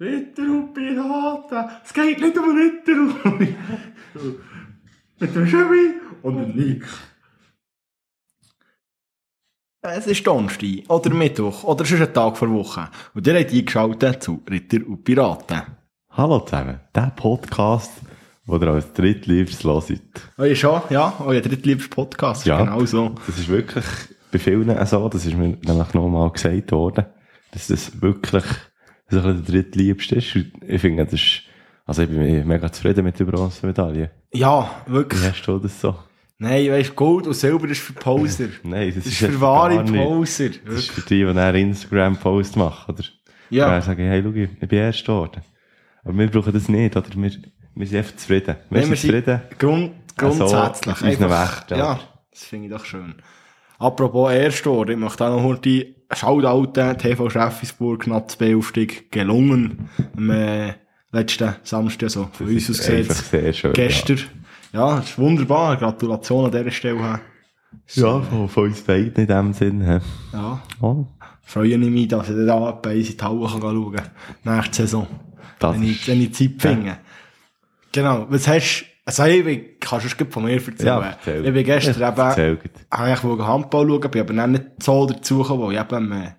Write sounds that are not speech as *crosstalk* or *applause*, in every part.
Ritter und Piraten, es geht nicht um Ritter und... Mit dem Chevy und dem Nick. Es ist Donnerstag oder Mittwoch oder es ist ein Tag vor Woche. Und ihr habt eingeschaltet zu Ritter und Piraten. Hallo zusammen, der Podcast, wo ihr als drittliebstes hört. Euer schon, ja, euer drittliebster Podcast, Ja. genau so. Das ist wirklich bei vielen so, das ist mir nämlich nochmal gesagt worden, dass das wirklich so ein der drittliebste ist. Und Ich finde, das ist, also ich bin mega zufrieden mit der Bronzemedaille. Ja, Wie wirklich. hast du das so? Nein, weißt Gold und Silber ist für Poser. *laughs* Nein, das, Das ist echt für wahre. Poser. Das ist für die, die einen Instagram-Post machen, oder? Ja. Ja. sagen, hey, schau, ich bin erst geworden. Aber wir brauchen das nicht, oder? Wir, wir sind einfach zufrieden. Wir Nein, sind zufrieden. Grund, grundsätzlich. Also, unseren Weg, ja, das finde ich doch schön. Apropos Erstort, ich möchte auch noch heute Shoutouten, TV Schäffisburg, Natz B-Aufstieg, gelungen. Am äh, letzten Samstag, so von uns aus gesehen. Einfach sehr schön. Gestern. Ja, das ist wunderbar. Gratulation an dieser Stelle. her. Ja, ja von, von uns beiden in dem Sinn. hä? Ja, Oh, freue ich mich, dass ich da bei uns in die Halle kann schauen kann. Nächste Saison. das wenn, ich, wenn ich Zeit finde. Genau. Was hast also ich bin, kannst du es von mir erzählen. Ja, erzähl. Ich bin gestern eben, Erzähl habe ich wollte Handball schauen, bin aber dann nicht so dazu gekommen, weil ich eben am äh,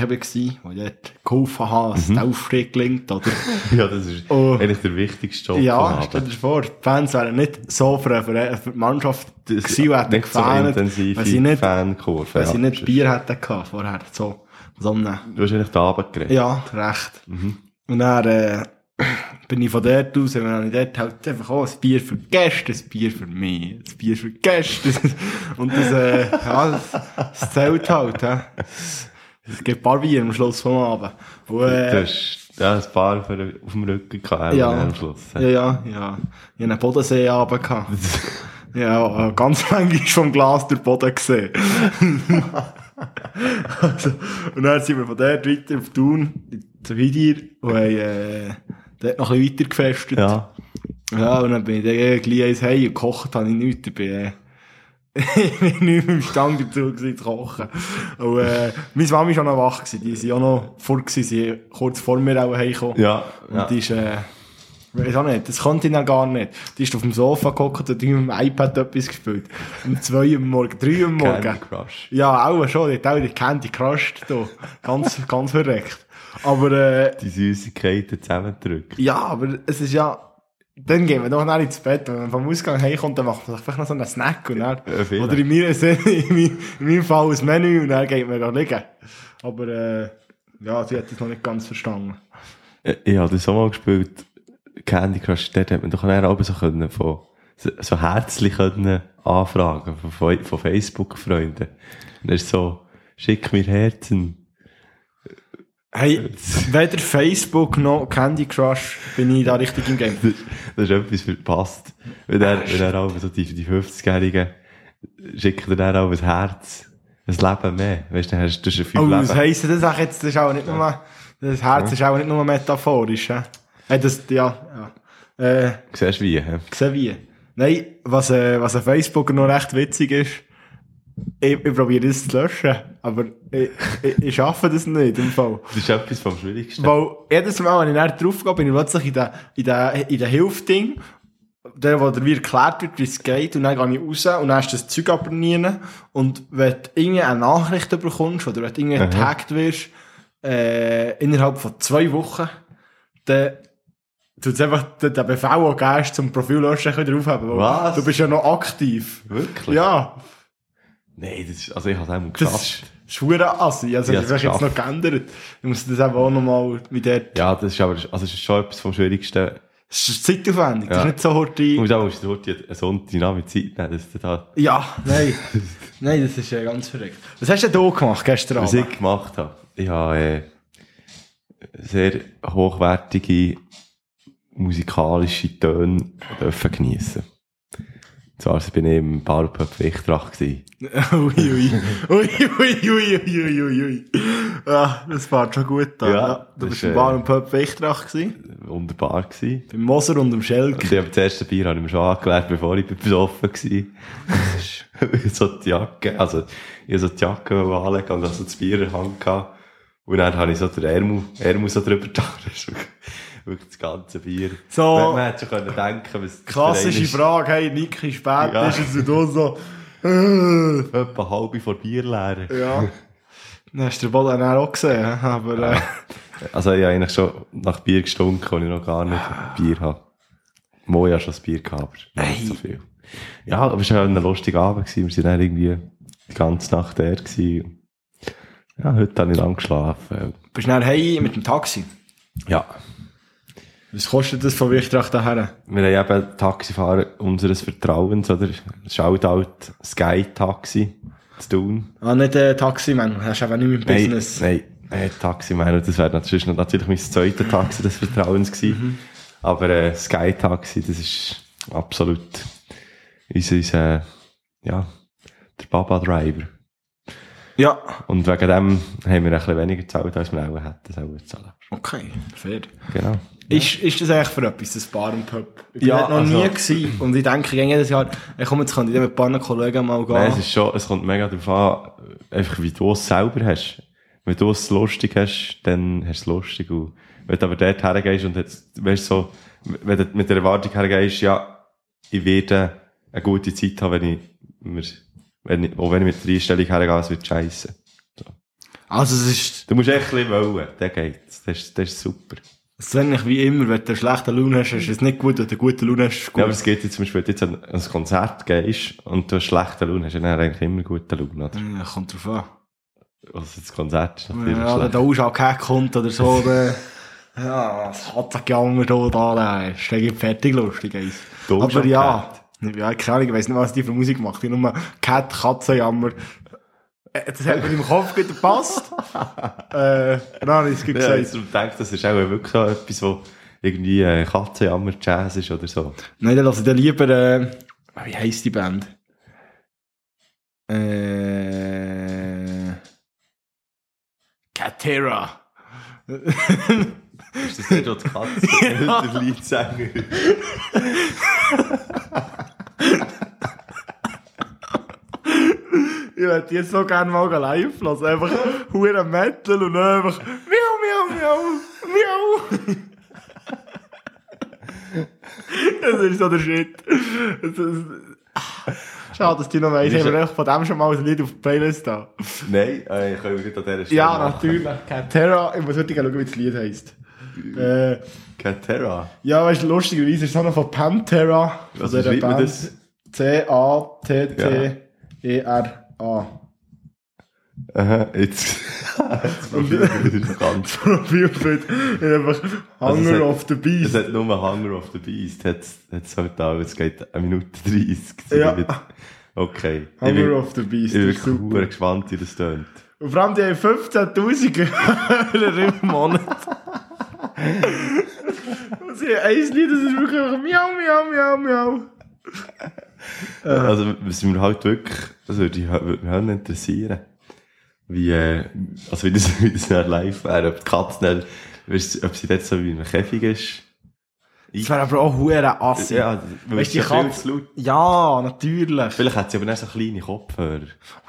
eben war, wo ich dort geholfen habe, dass Mhm. der Aufstieg gelingt, oder? *laughs* Ja, das ist Oh. eigentlich der wichtigste Job ja, stell dir vor, die Fans wären nicht so für, für, für die Mannschaft Das gewesen und hätten nicht so intensive wenn sie nicht, Fankurve. wenn ja. sie nicht Bier hätten gehabt vorher, so, so eine, Du hast eigentlich den Abend geredet. Ja, recht. Und dann äh, bin ich von dort aus, und dann habe ich dort halt einfach auch ein Bier für Gäste, ein Bier für mich, ein Bier für Gäste. *laughs* Und das, äh, ja, das, das zählt halt. He. Es gibt ein paar Bier am Schluss vom Abend. Und, äh, ja, ein paar für, auf dem Rücken gehabt, Ja. am Schluss. ja, ja, ja. Ich hatte einen Bodensee Abend gehabt. Ja, äh, ganz manchmal vom Glas durch den Boden gesehen. *laughs* also, und dann sind wir von dort weiter auf Thun, zu Widir, und haben, äh, dort noch ein bisschen weiter gefestet. Ja. Ja, und dann bin ich dann gleich eins heim gekocht habe ich nichts. Ich bin, äh, *laughs* ich bin nicht mehr imstande dazu gewesen, zu kochen. Und, äh, meine Mami war schon noch wach gewesen. Die sind auch noch vor gewesen, sie kurz vor mir auch heimgekommen. Ja, Und ja. die ist, äh, weiß auch nicht, das konnte ich dann gar nicht. Die ist auf dem Sofa gehockt und hat mit dem iPad etwas gespielt. Um zwei Uhr am Morgen, drei Uhr am Morgen. Candy Crush. Ja, auch schon, die hat auch die Candy Crushed da. Ganz, ganz verreckt. Aber, äh, Die Süßigkeiten zusammendrücken. ja, aber es ist ja, dann gehen wir doch nachher ins Bett. Wenn man vom Ausgang heimkommt, dann macht man sich vielleicht noch so einen Snack und dann, Ja, oder in meiner Sinne, *laughs* in, meinem- in meinem Fall ein Menü und dann geht man da liegen. Aber, äh, ja, sie hat das noch nicht ganz verstanden. Äh, Ich habe das auch mal gespielt. Candy Crush, dort hat man doch dann auch so können von, so, herzlich können anfragen von, von, von Facebook-Freunden. Und er ist so, schick mir Herzen. Hey, weder Facebook noch Candy Crush bin ich da richtig im Game. Das, das ist etwas verpasst. Wenn er, wenn er auch so die, die 50-Jährigen schickt er dann auch ein Herz, ein Leben mehr. Weißt du, dann hast du schon fünf Oh, Leben. was heisst das auch jetzt? Das ist auch nicht nur, das Herz ist auch nicht nur metaphorisch, hä? Hey, das, ja, ja. Äh, Siehst wie? hä? gesehen wie? Nein, was, äh, was an Facebook noch recht witzig ist, ich, ich probiere das zu löschen, aber ich, ich, ich schaffe das nicht im Fall. Das ist etwas vom Schwierigsten. Weil jedes Mal, wenn ich dann drauf gehe, bin ich plötzlich in der, in der, in der Hilfding, der, wo dir wie erklärt wird, wie es geht, und dann gehe ich raus und dann hast du das Zeug aber nie. Und wenn du irgendwie eine Nachricht bekommst, oder wenn du irgendwie getaggt wirst, äh, innerhalb von zwei Wochen, dann tut es einfach den Befehl, den du zum Profil löschen, wieder aufheben. Was? Du bist ja noch aktiv. Wirklich? Ja, Nein, das ist, also ich habe es einmal das geschafft. ist schwer assi. Also, Ich das hab's ist jetzt noch geändert. Ich muss das eben auch nochmal mit der, Ja, das ist aber, also es ist schon etwas vom Schwierigsten. das ist zeitaufwendig. Das Ja. ist nicht so heute. Du musst auch musst du heute einen Sonntag Zeit nehmen, dass du da, Ja, nein. nein, das ist äh, ganz verrückt. Was hast denn du gemacht gestern was Abend? ich gemacht habe. Ich habe, äh, sehr hochwertige musikalische Töne dürfen geniessen. Zwar bin ich im Powerpup Wichtrach gewesen. ui, ui. Ui, ui, ui, ui, ui, ui. Ja, das war schon gut da. Ja, Ja, du bist ist, im äh, Bar und Pub Wichtrach gewesen. Wunderbar. Beim Moser und dem Und Schelk. ich habe das erste Bier habe ich mir schon angelegt, bevor ich besoffen war. Ist *laughs* so die Jacke, also, ich habe so die Jacke anlegen und also das Bier in der Hand gehabt. Und dann habe ich so den Ärmel, Ärmel so drüber getan. Wirklich- das ganze Bier. So. Man, man hätte schon können denken, was Klassische Frage, hey, Niki, spät Ja. ist es und du so, äh. *laughs* Etwa halbe vor Bier leeren. ja. Dann hast du den Boden auch gesehen, *laughs* aber, äh, *laughs* Also ich habe eigentlich schon nach Bier gestunken, und ich noch gar nicht Bier habe. Mo ja schon das Bier gehabt, aber nicht Hey. so viel. Ja, aber es war ein lustiger Abend. Gewesen. Wir waren dann irgendwie die ganze Nacht. Gewesen. Ja, heute habe ich lang geschlafen. bist du dann hey mit dem Taxi? Ja. Was kostet das von Wichtrach daher? Wir haben eben Taxifahrer unseres Vertrauens, oder? Shoutout Sky Taxi zu tun. Ah, nicht äh, Taximan, hast du einfach nicht dem Nein, Business. nein, nein, Taxi, meine, das wäre natürlich, natürlich mein zweites Taxi des Vertrauens gewesen. Aber äh, Sky Taxi, das ist absolut unser, unser ja, der Baba-Driver. Ja. Und wegen dem haben wir ein bisschen weniger gezahlt, als wir auch hätten sollen zahlen. Okay, fair. Genau. Ist, ist das eigentlich für etwas, das Bar und Pub? Ich bin Ja, dort noch also- nie gewesen und ich denke, ich gehe jedes Jahr, ich komme jetzt kann ich mit ein paar Kollegen mal gehen. Nein, es ist schon, es kommt mega darauf an, einfach wie du es selber hast. Wenn du es lustig hast, dann hast du es lustig. Und wenn du aber dort hergehst und jetzt, weißt du, so, wenn du mit der Erwartung hergehst, ja, ich werde eine gute Zeit haben, wenn ich, mir, wenn ich, auch wenn ich mit der Einstellung hergehe, es wird scheiße. also es ist, Du musst echt ein bisschen wollen, dann geht's. Das ist, das ist super. es ist ähnlich wie immer, wenn du eine schlechte Laune hast, ist es nicht gut, wenn du eine gute Laune hast, ist es gut. Ja, aber es geht jetzt zum Beispiel, wenn du jetzt an ein Konzert gehst und du hast schlechte Laune, hast du dann eigentlich immer gute Laune, oder? Ja, kommt drauf an. Also das Konzert ist natürlich Ja, wenn schlecht. der Ausschau kommt oder so, dann, *laughs* ja, es hat sich gejammert da, da, ist dann fertig lustig, eins. Der Aber ja, ja, keine Ahnung, ich weiss nicht, was die für Musik macht. Ich nur Cat, Katzenjammer. Äh, Das hat mir im Kopf gut gepasst. *laughs* äh, habe ich Ja, gesagt. jetzt denke das ist auch wirklich so etwas, wo irgendwie äh, Katzenjammer Jazz ist oder so. Nein, dann lasse ich dann lieber, äh, wie heisst die Band? Äh, Catera. Ist das nicht, wo die Katze Ja. der Leadsänger *laughs* *laughs* Ich würde jetzt so gerne mal live lassen. Einfach hure Metal und dann einfach miau, miau, miau, miau. das ist so der Shit. Das ist, schade, dass die noch ist Haben wir echt von dem schon mal ein Lied auf die Playlist da? Nein, äh, ich kann nicht an dieser Stelle Ja, machen. natürlich. Terra, ich muss heute schauen, wie das Lied heisst. Äh, Catera. ja, weißt du, lustigerweise ist es auch noch von Pantera. Was schreibt man das? C-A-T-T-E-R-A. Aha, jetzt. jetzt *laughs* wieder ganz. *laughs* Profilbild. Ich einfach Also Hunger hat- of the Beast. Es hat nur Hunger of the Beast. Hat's halt da, es geht eine Minute 30. Ja. Okay. ich bin, Hunger of the Beast. ich bin super. gespannt, wie das tönt. Und vor allem die haben 15.000 Hörer im Monat. Und *laughs* sie haben ein Lied, das ist wirklich miau, miau, miau, miau. *laughs* Also, was mir halt wirklich, das würde mich würde mich halt interessieren. Wie, äh, also wie das, *laughs* wie das dann live wäre, ob die Katze dann, weißt, ob sie jetzt so wie in einem Käfig ist. Das wäre aber auch hure assig. Ja, Weißt du, die Katze-. Ja, natürlich. Vielleicht hat sie aber dann so kleine Kopfhörer.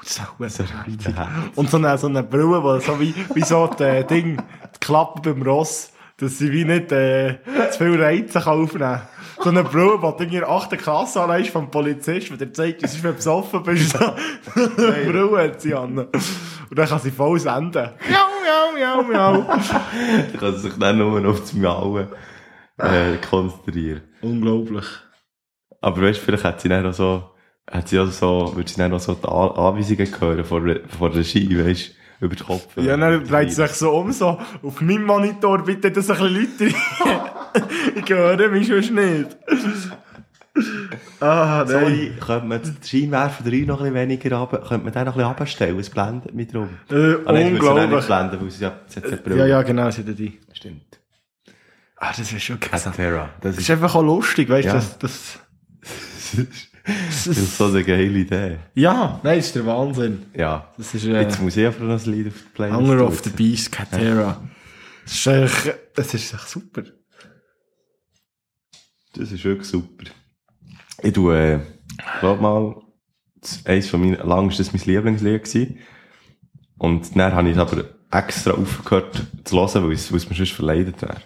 Das So herzig. kleine Und so eine, so eine Brille, wo so wie, wie so die Ding, die Klappe beim Ross, dass sie wie nicht, äh, zu viel Reize kann aufnehmen kann. So eine die du in der 8. Klasse anlegst vom Polizist, der zeigt, es ist, wenn du besoffen bist, *laughs* Brille hat sie an. Und dann kann sie voll senden. Miau, miau, miau, miau. *laughs* Da kann sie sich dann nur auf das Miauen, äh, konzentrieren. Unglaublich. Aber weißt du, vielleicht hat sie dann auch so, hat sie auch so, würde sie dann auch so die An Anweisungen hören von, der- von der Regie, weißt du, über den Kopf. Ja, dann dreht sie sich so um, so, auf meinem Monitor bitte das ein bisschen Leute *laughs* Ich höre mich schon nicht. Ah, nein. Sorry, könnte man den Scheinwerfer 3 noch ein bisschen weniger runter, könnte man den noch ein bisschen runterstellen, es blendet mich drum. Äh, Ah, nein, ja nicht unglaublich. blenden, weil sie ja, sie hat keine Ja, ja, genau, sind die. Stimmt. Ah, das ist schon krass. Das Das ist, ist einfach auch lustig, weißt du, Ja. das, das, *laughs* das ist so eine geile Idee. ja, nein, ist der Wahnsinn. Ja. Das ist, äh, Jetzt muss ich einfach noch ein Lied auf die Playlist Hunger of the Beast, Catera. Das ist echt, das ist echt super. Das ist wirklich super. Ich tue, äh, glaub mal, eins von meinen, lang ist das mein Lieblingslied gewesen. Und dann habe ich es aber extra aufgehört zu hören, weil es, weil es mir sonst verleidet wäre.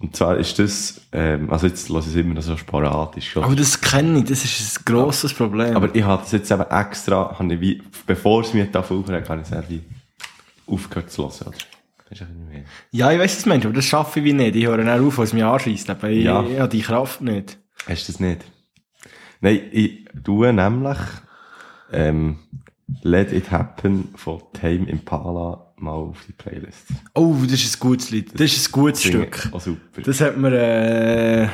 Und zwar ist das, ähm, also jetzt lasse ich es immer noch so sporadisch. Schon. Aber das kenne ich, das ist ein grosses Problem. Aber ich habe das jetzt eben extra, habe ich wie, bevor es mir da aufgeregt habe ich es eher wie aufgehört zu hören. Oder? Das ist bisschen mehr. ja, ich was du meinst, aber das schaffe ich wie nicht. Ich höre dann auf, was mich anschießt. Aber ich, Ja. ich habe die Kraft nicht. Hast du das nicht? Nein, ich tue nämlich ähm, Let It Happen von Tame Impala mal auf die Playlist. Oh, das ist ein gutes Lied. Das ist ein gutes Stück. Auch super. Das hat mir, äh,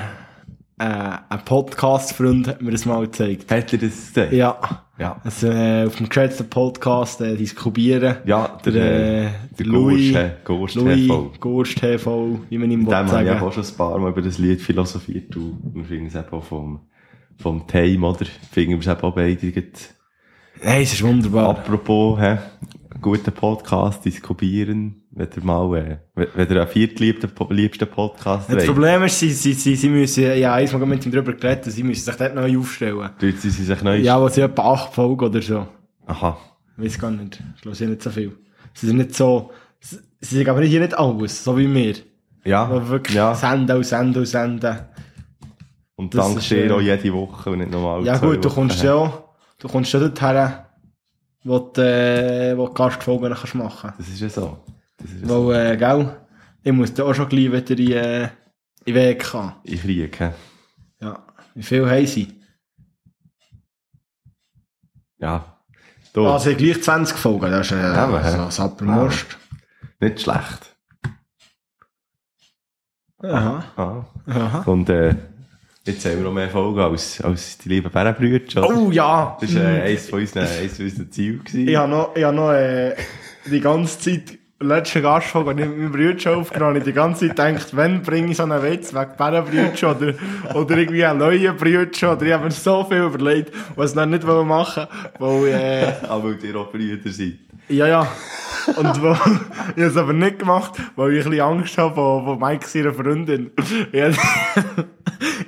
äh, ein Podcast-Freund hat mir das mal gezeigt. Hat dir das gesagt? Ja. Ja. Also, äh, auf dem geschätzten Podcast, äh, diskutieren. Ja, der, Der, äh, äh, der Louis, TV. Gurst TV, wie man ihm Mit dem habe ich sagen auch schon ein paar Mal über das Lied philosophiert. Und wir finden es eben auch vom, vom Tame, oder? Finden wir es eben auch beide. Nein, es ist wunderbar. Apropos, hä, guten Podcast diskutieren, wenn ihr mal, äh, wenn wenn ihr einen viertliebsten liebsten Podcast Das wollt. Problem ist, sie, sie, sie, sie müssen, ja, einmal mit ihm drüber geredet, sie müssen sich dort neu aufstellen. Tut sie sich neu Ja, was sind etwa acht Folgen oder so. Aha. Ich weiß gar nicht. Ich höre nicht so viel. Sie sind nicht so, sie sie sind aber hier nicht alles, so wie wir. Ja, Aber wirklich ja. senden und senden und senden. Und das dank ist, dir äh, auch jede Woche und nicht normal Ja gut, du kommst ja du kommst ja dorthin, wo du, äh, wo du Gastfolgen kannst machen Das ist ja so. Das ist ja so. Weil, äh, gell, ich muss da auch schon gleich wieder in, äh, in den Weg haben. Ich kriege, hä? Ja. Wie viel haben sie? Ja. Du, haben gleich 20 Folgen, das ist, äh, Ja, aber, so ein nicht schlecht. Aha. Ah. Aha. Und, äh, jetzt haben wir noch mehr Folgen als, als die lieben Bärenbrüder. Oh ja! Das war äh, eines von unseren, eines von unseren Zielen. gewesen. Ich habe noch, ich hab noch äh, die ganze Zeit, letzte Gastfolge, als ich mit meinem schon aufgenommen habe, die ganze Zeit gedacht, wenn bringe ich so einen Witz wegen Bärenbrütsch oder, oder irgendwie einen neuen Brütsch oder ich habe mir so viel überlegt, was ich noch nicht machen wollte, weil, äh, *laughs* Aber weil ihr auch Brüder seid. Ja, ja. Und wo, *laughs* ich habe es aber nicht gemacht, weil ich ein bisschen Angst habe von, von Mike seiner Freundin. *laughs* Ich, hab-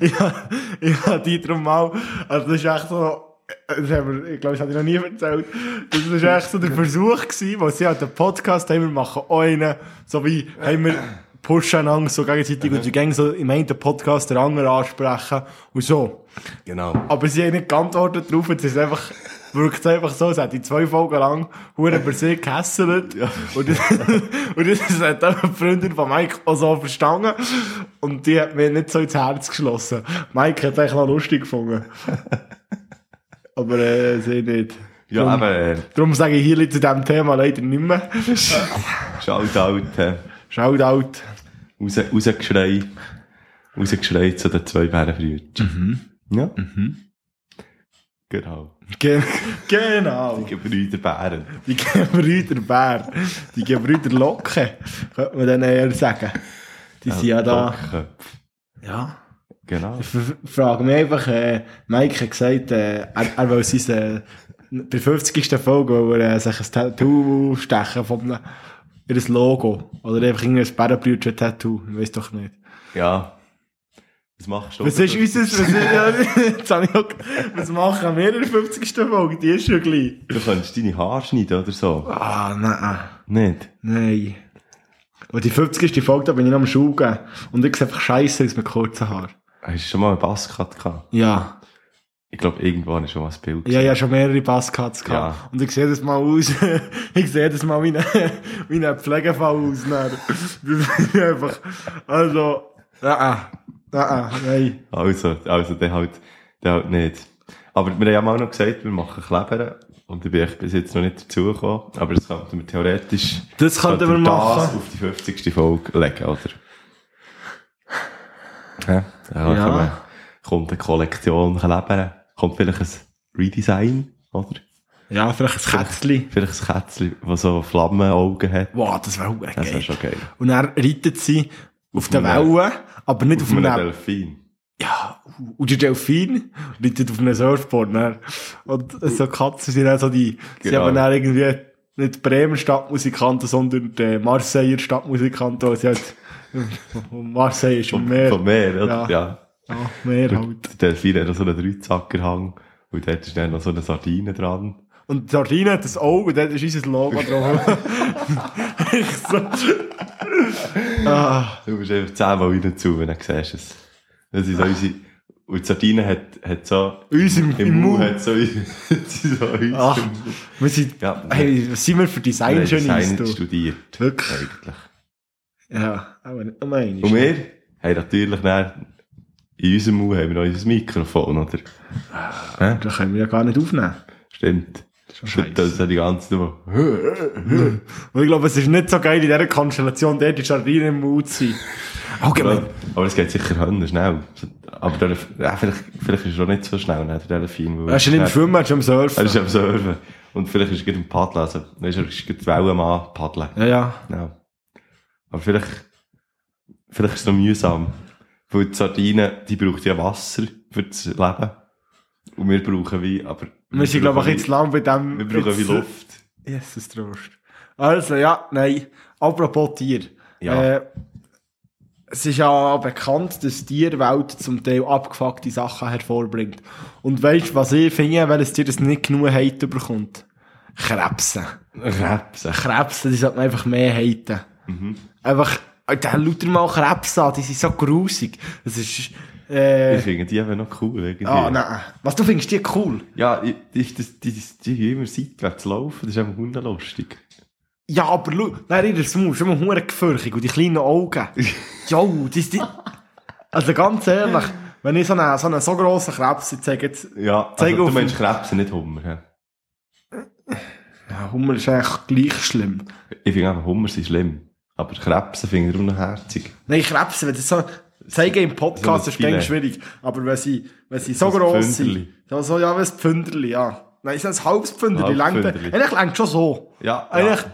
ich, hab- ich habe die drum mal, also das ist echt so, das haben wir, ich glaube, das habe ich noch nie erzählt. Das war echt so der Versuch gewesen, wo sie halt den Podcast haben, wir machen einen, so wie, haben wir pushen einander so gegenseitig und sie gehen so im einen Podcast den anderen ansprechen und so. Genau. Aber sie haben nicht geantwortet drauf, jetzt ist einfach, wirkt es einfach so, es hat die zwei Folgen lang hure über sie gehässelt. Und, das, *laughs* und das hat dann die Freundin von Mike auch so verstanden. Und die hat mir nicht so ins Herz geschlossen. Mike hat es eigentlich noch lustig gefunden. *laughs* Aber äh, sie nicht. Ja, Drum- aber, äh, Darum sage ich hier zu diesem Thema leider nicht mehr. *laughs* Shoutout, äh, Shoutout. raus, rausgeschrei, rausgeschrei zu den zwei Bärenbrüdern. Ja. Genau. Ge *laughs* genau. Die Gebrüder Bären. Die Gebrüder Bär. Die Gebrüder Locke, könnte man dann eher sagen. Die sind ja da. Docken. Ja. Genau. Ich frage mich einfach, äh, Mike hat gesagt, äh, er, er will sein, äh, bei der 50. Folge, will er äh, sich ein Tattoo stechen von einem, ihr Logo. Oder einfach irgendein Bärenbrütchen-Tattoo. Ich weiß doch nicht. Ja. Was machst du? Was ist unser, was, ist, ja, *laughs* jetzt habe ich auch, was machen wir in der 50. Folge? Die ist schon gleich. Du könntest deine Haare schneiden oder so. Ah, nein. Nicht? Nein. Und die 50. Folge, da bin ich noch am Schuh gegeben. Und ich sehe einfach scheiße aus mit kurzen Haaren. Hast du schon mal einen Basscut gehabt? Ja. Ich glaube, irgendwo habe ich schon mal ein Bild Ja, ja, schon mehrere Basscuts gehabt. Ja. Und ich sehe das mal aus, *laughs* ich sehe das mal wie ein, wie ein Pflegefall aus. dann. Das ist einfach, also, ja, ja, nein. Also, also, der halt, der halt nicht. Aber wir haben ja mal noch gesagt, wir machen Kleber. Und ich bin echt bis jetzt noch nicht dazugekommen. Aber das könnten wir theoretisch, Das könnten wir könnten das machen. auf die 50. Folge legen, oder? Ja, dann Ja. kommen- kommt eine Kollektion Kleber. Kommt vielleicht ein Redesign, oder? Ja, vielleicht ein Kätzchen. Vielleicht ein Kätzchen, das so Flammenaugen hat. Wow, das wäre auch Das geil. wäre schon geil. Und dann reitet sie auf der Welle, aber nicht auf, Auf einem Delfin. ja, und der Delfin reitet auf einem Surfboard, ne? Und so Katzen sind dann so die, sie Genau. haben dann irgendwie nicht Bremer Stadtmusikanten, sondern die Marseiller Stadtmusikanten, weil sie halt, *laughs* Marseille ist schon mehr. Von mehr, oder? Ja. Ja. Ja, mehr halt. Der Delfin hat noch so einen Dreizackerhang. Und dort ist dann noch so eine Sardine dran. Und die Sardine hat das Auge und dort ist unser Logo drauf. *laughs* *laughs* ich so. Ah, Du bist einfach zehnmal rein zu, wenn du siehst es. Das ist unsere, und die Sardine hat, hat so, uns im, im im Mund hat so, *laughs* so Ach, wir sind, Ja, hey, was sind wir für Design-Genies, Design studiert, Wirklich? eigentlich. Ja, aber nicht nur einmal. Und wir haben natürlich dann, in unserem Mund haben wir noch unser Mikrofon, oder? Hä? Da können wir ja gar nicht aufnehmen. Stimmt. Scheisse. ist die ganze Zeit so, Und ich glaube, es ist nicht so geil, in dieser Konstellation dort die Sardine im Mund zu sein. Allgemein. aber es geht sicher höher schnell. Aber der, ja, vielleicht, vielleicht ist er auch nicht so schnell, ne, der Delfin. Er ist nicht im Schwimmen, er ist am Surfen. Er ist am Surfen. Und vielleicht ist er gerade im Paddeln, also, er ist gerade Wellen am Paddeln. Ja, ja. Ja. Aber vielleicht, vielleicht ist es noch mühsam. Weil die Sardine, die braucht ja Wasser für das Leben. Und wir brauchen wie, aber... Wir sind, glaube ich, jetzt lang bei dem... Wir brauchen wie Luft. Jesus Trost. Also, ja, nein. Apropos Tier. Ja. Äh, es ist ja bekannt, dass die Tierwelt zum Teil abgefuckte Sachen hervorbringt. Und weißt du, was ich finde, weil es Tier das nicht genug Hate bekommt? Krebsen. Krebsen. Krebsen, die sollten man einfach mehr haten. Mhm. Einfach, Alter, lauter mal Krebs an, die sind so grusig. Das ist, äh, Ich finde die eben noch cool, irgendwie. ah, nein. Was, du findest die cool? Ja, die, die, die, die, die immer seitwärts laufen, das ist einfach hundelustig. Ja, aber schau, nein, ihr Maul ist immer hure gefürchtig und die kleinen Augen. *laughs* Jo, die, die, also ganz ehrlich, wenn ich so einen so, einen so grossen Krebs zeige jetzt, Ja, also, du meinst Krebsen, nicht Hummer. Ja. ja, Hummel ist eigentlich gleich schlimm. Ich finde einfach, Hummer sind schlimm. Aber Krebsen finde ich noch herzig. Nein, Krebs, wenn das so, zeigen im Podcast So ist Filet. schwierig, aber wenn sie, wenn sie so gross sind, so, so, ja, wie ein Pfünderli, ja. Nein, ist ein halbes Pfünderli, Pfünderli. eigentlich längt schon so. Ja, Eigentlich, ja.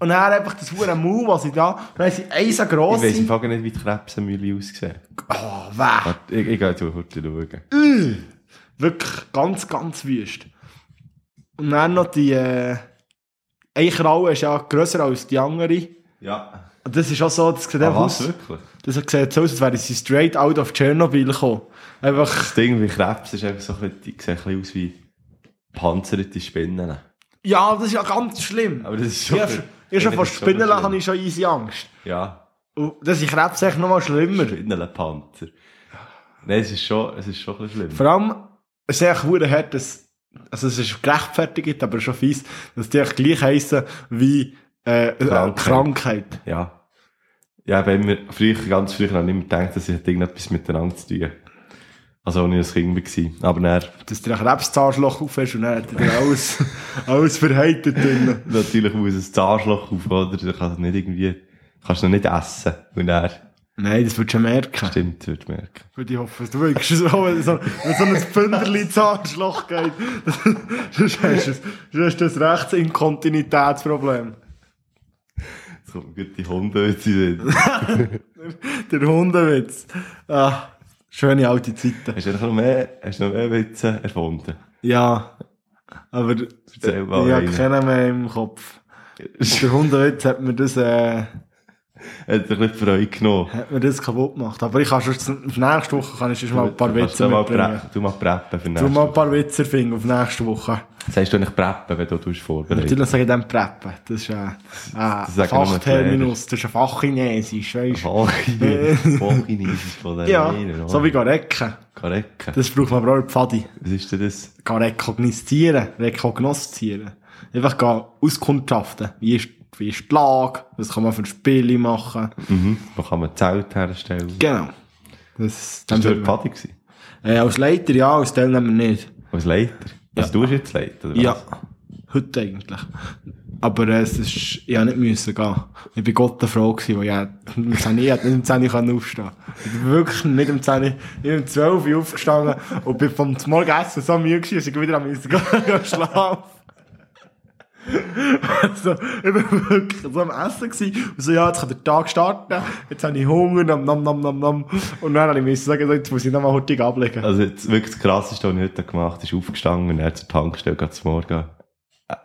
und dann einfach das hure Maul, was sie da, wenn sie eins so gross Ich weiss im sind, Fall gar nicht, wie die Krebsenmühle aussehen. oh, weh. Ich, ich gehe jetzt mal kurz schauen. Wirklich ganz, ganz wüst. Und dann noch die, äh, eine Kralle ist ja grösser als die andere. Ja. Und das ist auch so, das sieht Ah, einfach was, aus, wirklich? das sieht so aus, als wären sie straight out of Tschernobyl gekommen. Einfach, Das Ding wie Krebs ist einfach so ein bisschen, sehen ein bisschen aus wie panzerte Spinnen. ja, das ist ja ganz schlimm. Aber das ist schon... Habe ich schon vor Spinnen habe ich schon easy Angst. Ja. Und das ist Krebs echt noch mal schlimmer. Spinnenpanzer. Nein, es ist schon, es ist schon ein bisschen schlimm. Vor allem, es ist echt verdammt hart, dass, also es ist gerechtfertigt, aber schon fies, dass die gleich heissen wie, äh, Krankheit. Krankheit. Krankheit. Ja. Ja, wenn wir früher, ganz früher noch nicht mehr gedacht, dass es irgendetwas miteinander zu tun. Also, als ich ein Kind war. Aber dann, dass du ein Krebszahnschloch aufhast und dann hat er dir alles, *laughs* alles verheitet drin. natürlich muss ein Zahnschloch auf, oder? Du kannst nicht irgendwie, kannst noch nicht essen. Und er, Nein, das würdest du merken. stimmt, würdest du merken. Und ich hoffe, du wirkst so, wenn so, wenn so ein Pfünderli Zahnschloch geht. *laughs* Sonst hast du ein Rechtsinkontinuitätsproblem. Kommt gut die Hunde jetzt in den- *laughs* Der Hundewitz. Ah, schöne alte Zeiten. Hast du noch mehr, hast du noch mehr Witze erfunden? Ja, aber ich habe einen. keinen mehr im Kopf. Der Hundewitz hat mir das, äh, Hat dir ein bisschen Freude genommen. hat mir das kaputt gemacht. Aber ich kann schon, auf nächste Woche kann ich schon mal ein paar Witze du mitbringen. Du mal preppen für Du nächste mal ein paar Witze finden auf nächste Woche. Sagst du nicht preppen, wenn du tust vorbereiten? Natürlich sage ich dann Preppen. Das ist ein, sagen nur Fachterminus, das ist ein Fachchinesisch, weißt du? *laughs* Fachchinesisch. Von der Ja, so wie Garecken. Karekke. Das braucht man aber auch in Pfadi. Was ist denn das? Gehen rekognoszieren, rekognoszieren. Einfach gehen auskundschaften. Wie ist, wie ist die Lage? Was kann man für Spiele machen? Mhm. Wo kann man Zelt herstellen? Genau. Das, dann dort Pfadi gewesen? äh, als Leiter ja, als Teilnehmer nicht. Als Leiter? Also du bist jetzt Leiter, oder Ja. was? Heute eigentlich. Aber äh, es ist, ich nicht müssen gehen. Ich bin Gott eine Frau gewesen, weil ich um 10 Uhr, ich nicht um 10 Uhr aufstehen Ich bin wirklich nicht um 10 Uhr, ich bin um 12 Uhr aufgestanden und bin vom Morgenessen so müde gewesen, dass ich wieder am müssen *laughs* gehen schlafen. Also, ich bin wirklich so am Essen gewesen. Und so, ja, jetzt kann der Tag starten. Jetzt habe ich Hunger, nam, nam, nam, nam, nam. Und dann habe ich müssen sagen, jetzt muss ich nochmal heute ablegen. Also jetzt wirklich das Krasseste, was ich heute gemacht habe, ist aufgestanden und er zur Tankstelle geht zum Morgen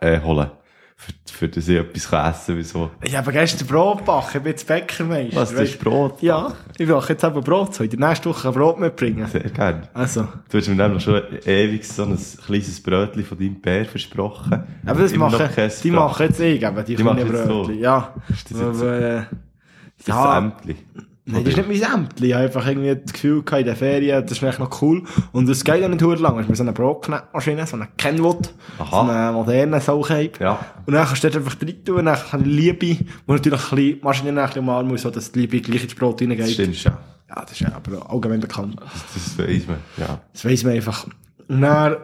äh, holen. Für, für das ich etwas essen kann. So. Ich habe gestern Brot gebacken, ich bin jetzt Bäckermeister. Was, das ist Brot? Ja, ich will jetzt eben Brot. Dir nächste Woche ein Brot mitbringen? Sehr gerne. Also. Du hast mir nämlich schon ewig so ein kleines Brötchen von deinem Bär versprochen. Aber das machen, die machen jetzt ich, eben, die, Die machen kleinen jetzt so. Brötchen. Ja. Ist das jetzt Aber, äh, Das ist ja. ein Ämtli. Nein, das ist nicht mein Ämtli. Ich habe einfach irgendwie das Gefühl in den Ferien, das ist echt noch cool. Und es geht auch nicht verdammt lang. Es ist mir so eine Brotknettmaschine, so eine Kenwood, so eine moderne Sauchheib. Ja. Und dann kannst du dort einfach rein tun, dann ich Liebe, wo natürlich ein bisschen, die Maschine ein bisschen umarmen muss, so dass die Liebe gleich ins Brot reingeht. Das stimmt schon. Ja, das ist ja aber allgemein bekannt. Das, das weiss man, ja. Das weiss man einfach. Und dann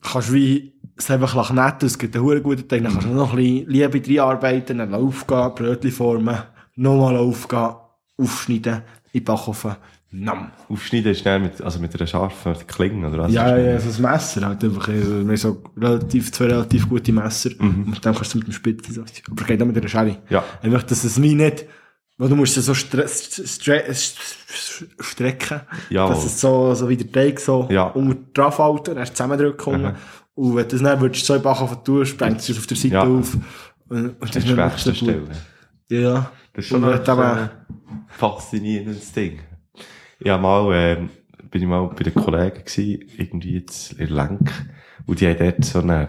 kannst du wie, es einfach nett, es gibt einen guten Tag, dann kannst du noch ein bisschen Liebe reinarbeiten, dann aufgehen, Brötchen formen, nochmal aufgehen, aufschneiden, in den Backofen, nam. Aufschneiden ist dann mit, also mit einer scharfen Klinge, oder was? Ja, ja, so ein Messer halt einfach. Also, wir haben so relativ, zwei relativ gute Messer. Und mit dem kannst du mit dem Spitzen so. Aber geht auch mit einer Schere. Ja. Einfach, dass es wie nicht, weil du musst es so stre stre stre strecken. Jawohl. Dass es so, so wie der Teig so Ja. unter drauf halten, dann hast du zusammendrücken unten. Und wenn du das dann würdest, so in Backen tun, sprengt es auf der Seite Ja. auf. Und, und Das ist nicht die schwächste. Stelle. Ja. Das ist schon ein du äh, faszinierendes Ding. Ja, mal, ähm, bin ich mal bei den Kollegen gewesen, irgendwie jetzt in Lenk, und die haben dort so eine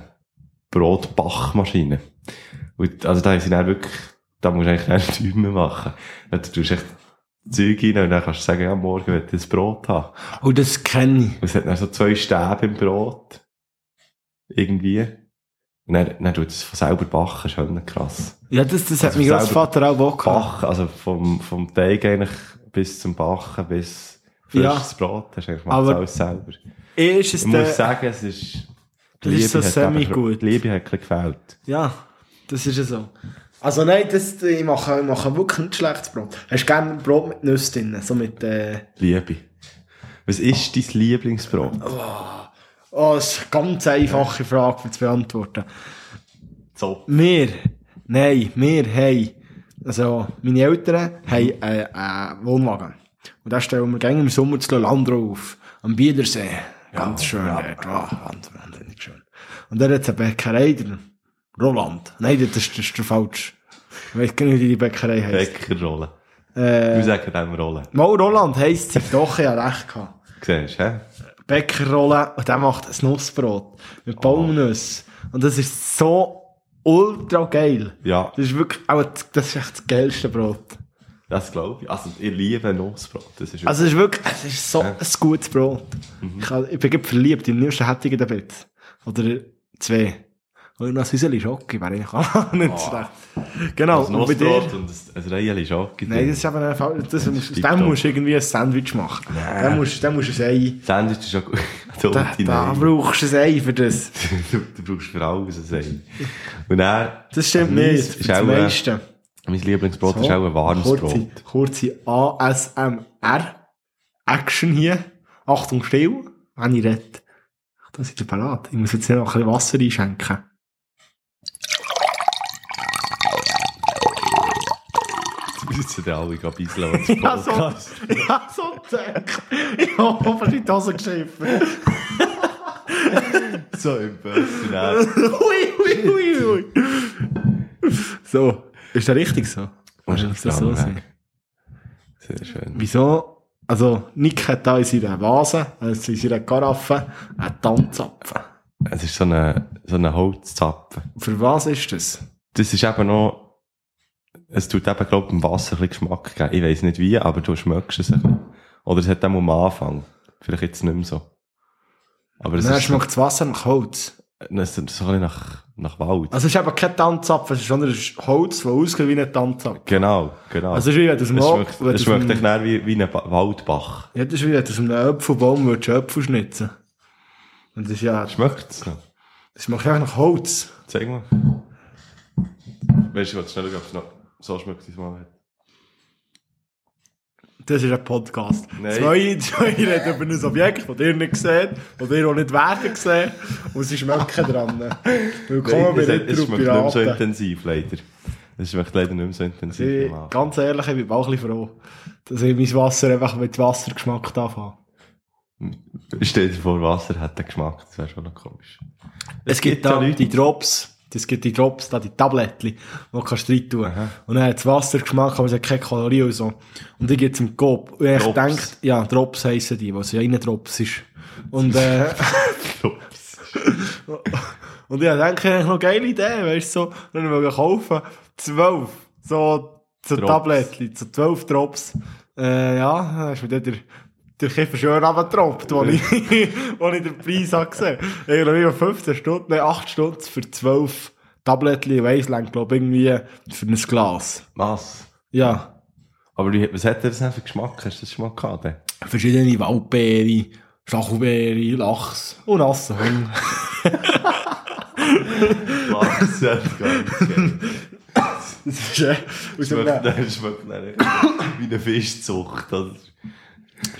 Brotbachmaschine. Und, also da haben sie dann wirklich, da musst du eigentlich keine *laughs* Tüme machen. Da tust du echt Zeug rein und dann kannst du sagen, ja, morgen will ich das Brot haben. Oh, das kenne ich. Und es hat dann so zwei Stäbe im Brot. Irgendwie. Und dann, dann tut es von selber backen, schon krass. Ja, das, das hat Also mein Großvater auch gehabt. Backen, also vom, vom Teig eigentlich bis zum Backen, bis Ja. frisches Brot, hast du eigentlich macht alles selber. Ist es Ich muss sagen, es ist, Das ist so semi-gut. Die Liebe hat ein bisschen gefällt. Ja, das ist ja so. Also nein, das, ich, mache, ich mache wirklich nicht schlechtes Brot. Hast du gerne Brot mit Nüssen drin? So mit, äh, Liebe. Was ist dein Lieblingsbrot? oh, das ist eine ganz einfache Frage zu beantworten. So. Wir, nein, wir haben, also meine Eltern haben äh, einen Wohnwagen. Und da stellen wir gerne im Sommer zu Landro auf. Am Biedersee. Ganz schön dort. Oh, ganz wahnsinnig schön. Und da hat es eine Bäckerei drin. Roland. Nein, das ist, das ist der falsch. Ich weiß gar nicht, wie die Bäckerei heisst. Bäckerrolle. Äh, Wir sagen dem Rolle. Mal Roland heisst sie. Doch, ich habe recht gehabt. Siehst du, hä? Bäckerrolle und der macht ein Nussbrot mit Baumnüsse. Und das ist so ultra geil. Ja, Das ist wirklich, auch, das ist echt das geilste Brot. das glaube ich. Also, ich liebe Nussbrot. Das ist Also es ist wirklich, es ist so Ja. ein gutes Brot. Ich, kann, ich bin verliebt, im liebsten hätte ich Bett. Oder zwei. Und noch ein Häuschen Schocke wäre eigentlich auch *laughs* nicht schlecht. Genau, ein und bei dir? Und ein, ein Reihe Schoki. Nein, das ist eben ein Fall, das, das, ist dem musst du irgendwie ein Sandwich machen. Dann musst, dann musst du ein Ei, Sandwich ist schon gut. *laughs* Da, da, brauchst du ein Ei für das. *laughs* du, du brauchst für alles ein Ei. Und dann, Das stimmt nicht, ist für das auch, meiste. Mein Lieblingsbrot ist auch ein warmes kurze, Brot. Kurze ASMR. Action hier. Achtung, still. Wenn ich rede. Da sind wir parat. Ich muss jetzt hier noch ein bisschen Wasser einschenken. Müssen alle bisseln, was *laughs* Ja, so, ja, so gedacht. Ich habe hoffentlich die Hose geschiffen. *laughs* so im Personal. ui, ui, ui, ui. So. Ist das richtig so? Oder muss das so sein? Sehr schön. Wieso? Also, Nick hat da in seiner Vase, also in seiner Karaffe, einen Tannzapfen. Es ist so eine, so eine Holzzapfen. Für was ist das? Das ist eben noch, es tut eben, glaube ich, im Wasser ein bisschen Geschmack geben. Ich weiss nicht wie, aber du schmeckst es ein bisschen. Oder es hat auch am Anfang. Vielleicht jetzt nicht mehr so. Aber es Dann ist, schmeckt das Wasser nach Holz. es ist so ein bisschen nach, nach Wald. Also es ist aber kein Tanzapfen, es ist sondern es ist Holz, das aussieht wie ein Tanzapfen. Genau, genau. Also es ist wie wenn du aus dem es schmeckt, es schmeckt dem- echt näher wie, wie ein Ba- Waldbach. Ja, das ist wie wenn du aus einem Äpfelbaum würdest Äpfel schnitzen. Und das ist ja, Schmeckt es noch? das schmeckt einfach nach Holz. Zeig mal. Weißt du, was schnell schauen, ob es noch so schmeckt, es mal hat. Das ist ein Podcast. Nein. Zwei, zwei reden über ein Objekt, das ihr nicht seht, das ihr auch nicht werden sehen. Und sie schmecken dran. Willkommen bei Nein, es, es Retro schmeckt nicht mehr so intensiv, leider. Es schmeckt leider nicht mehr so intensiv. Ich, ganz ehrlich, ich bin auch ein bisschen froh, dass ich mein Wasser einfach mit Wassergeschmack anfange. Stell dir vor, Wasser hat den Geschmack, das wäre schon noch komisch. Es gibt ja da Leute- die Drops, Das gibt die Drops, da, die Tablettchen, die du kannst rein tun. Und dann hat es Wassergeschmack, aber es hat keine Kalorien und so. Und die gibt's im Coop. Und ich Drops. denke, ja, Drops heissen die, was ja in Drops ist. Und, äh, *laughs* *laughs* und ich denke, eigentlich noch eine geile Idee, weißt du, so, wenn ich wollte kaufen, zwölf, so, so Drops. Tablettchen, so zwölf Drops. Äh, ja, dann ist mir dann der, der Kiffer schön runtergetroppt, wo ich, *laughs* wo ich den Preis habe gesehen. Irgendwie auf 15 Stunden, nein, 8 Stunden für 12 Tablettchen, ich weiss lang, glaub irgendwie für ein Glas. Was? Ja. Aber wie, was hat das denn für Geschmack? Hast du das mal gehabt? Verschiedene Waldbeere, Stachelbeere, Lachs und Assenhund. Was? *laughs* Ja, das nicht geil. Das ist, äh, Schmeckt schmeckt dann wie eine Fischzucht. Ist-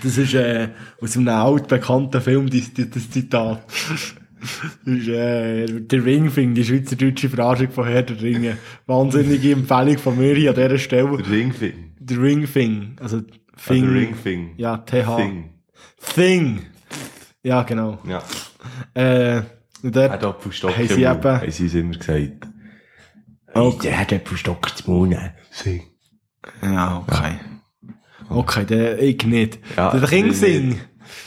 das ist, äh, aus einem altbekannten Film, das, das, Zitat. Das ist, äh, der Ringfing, die schweizerdeutsche Verarschung von Herr der Ringe. Wahnsinnige Empfehlung von mir hier an dieser Stelle. Der Ringfing. Der Ringfing, also Also Fing. Ringfing. Ja, TH. Thing. Thing. Ja, genau. Ja. Äh, und dort Hat Apfelstock Haben sie eben- haben sie es immer gesagt. Okay. Der hat Apfelstock zum Mund. Sing. Ja, okay. Okay, der, ich nicht. Ja, der Ringsing.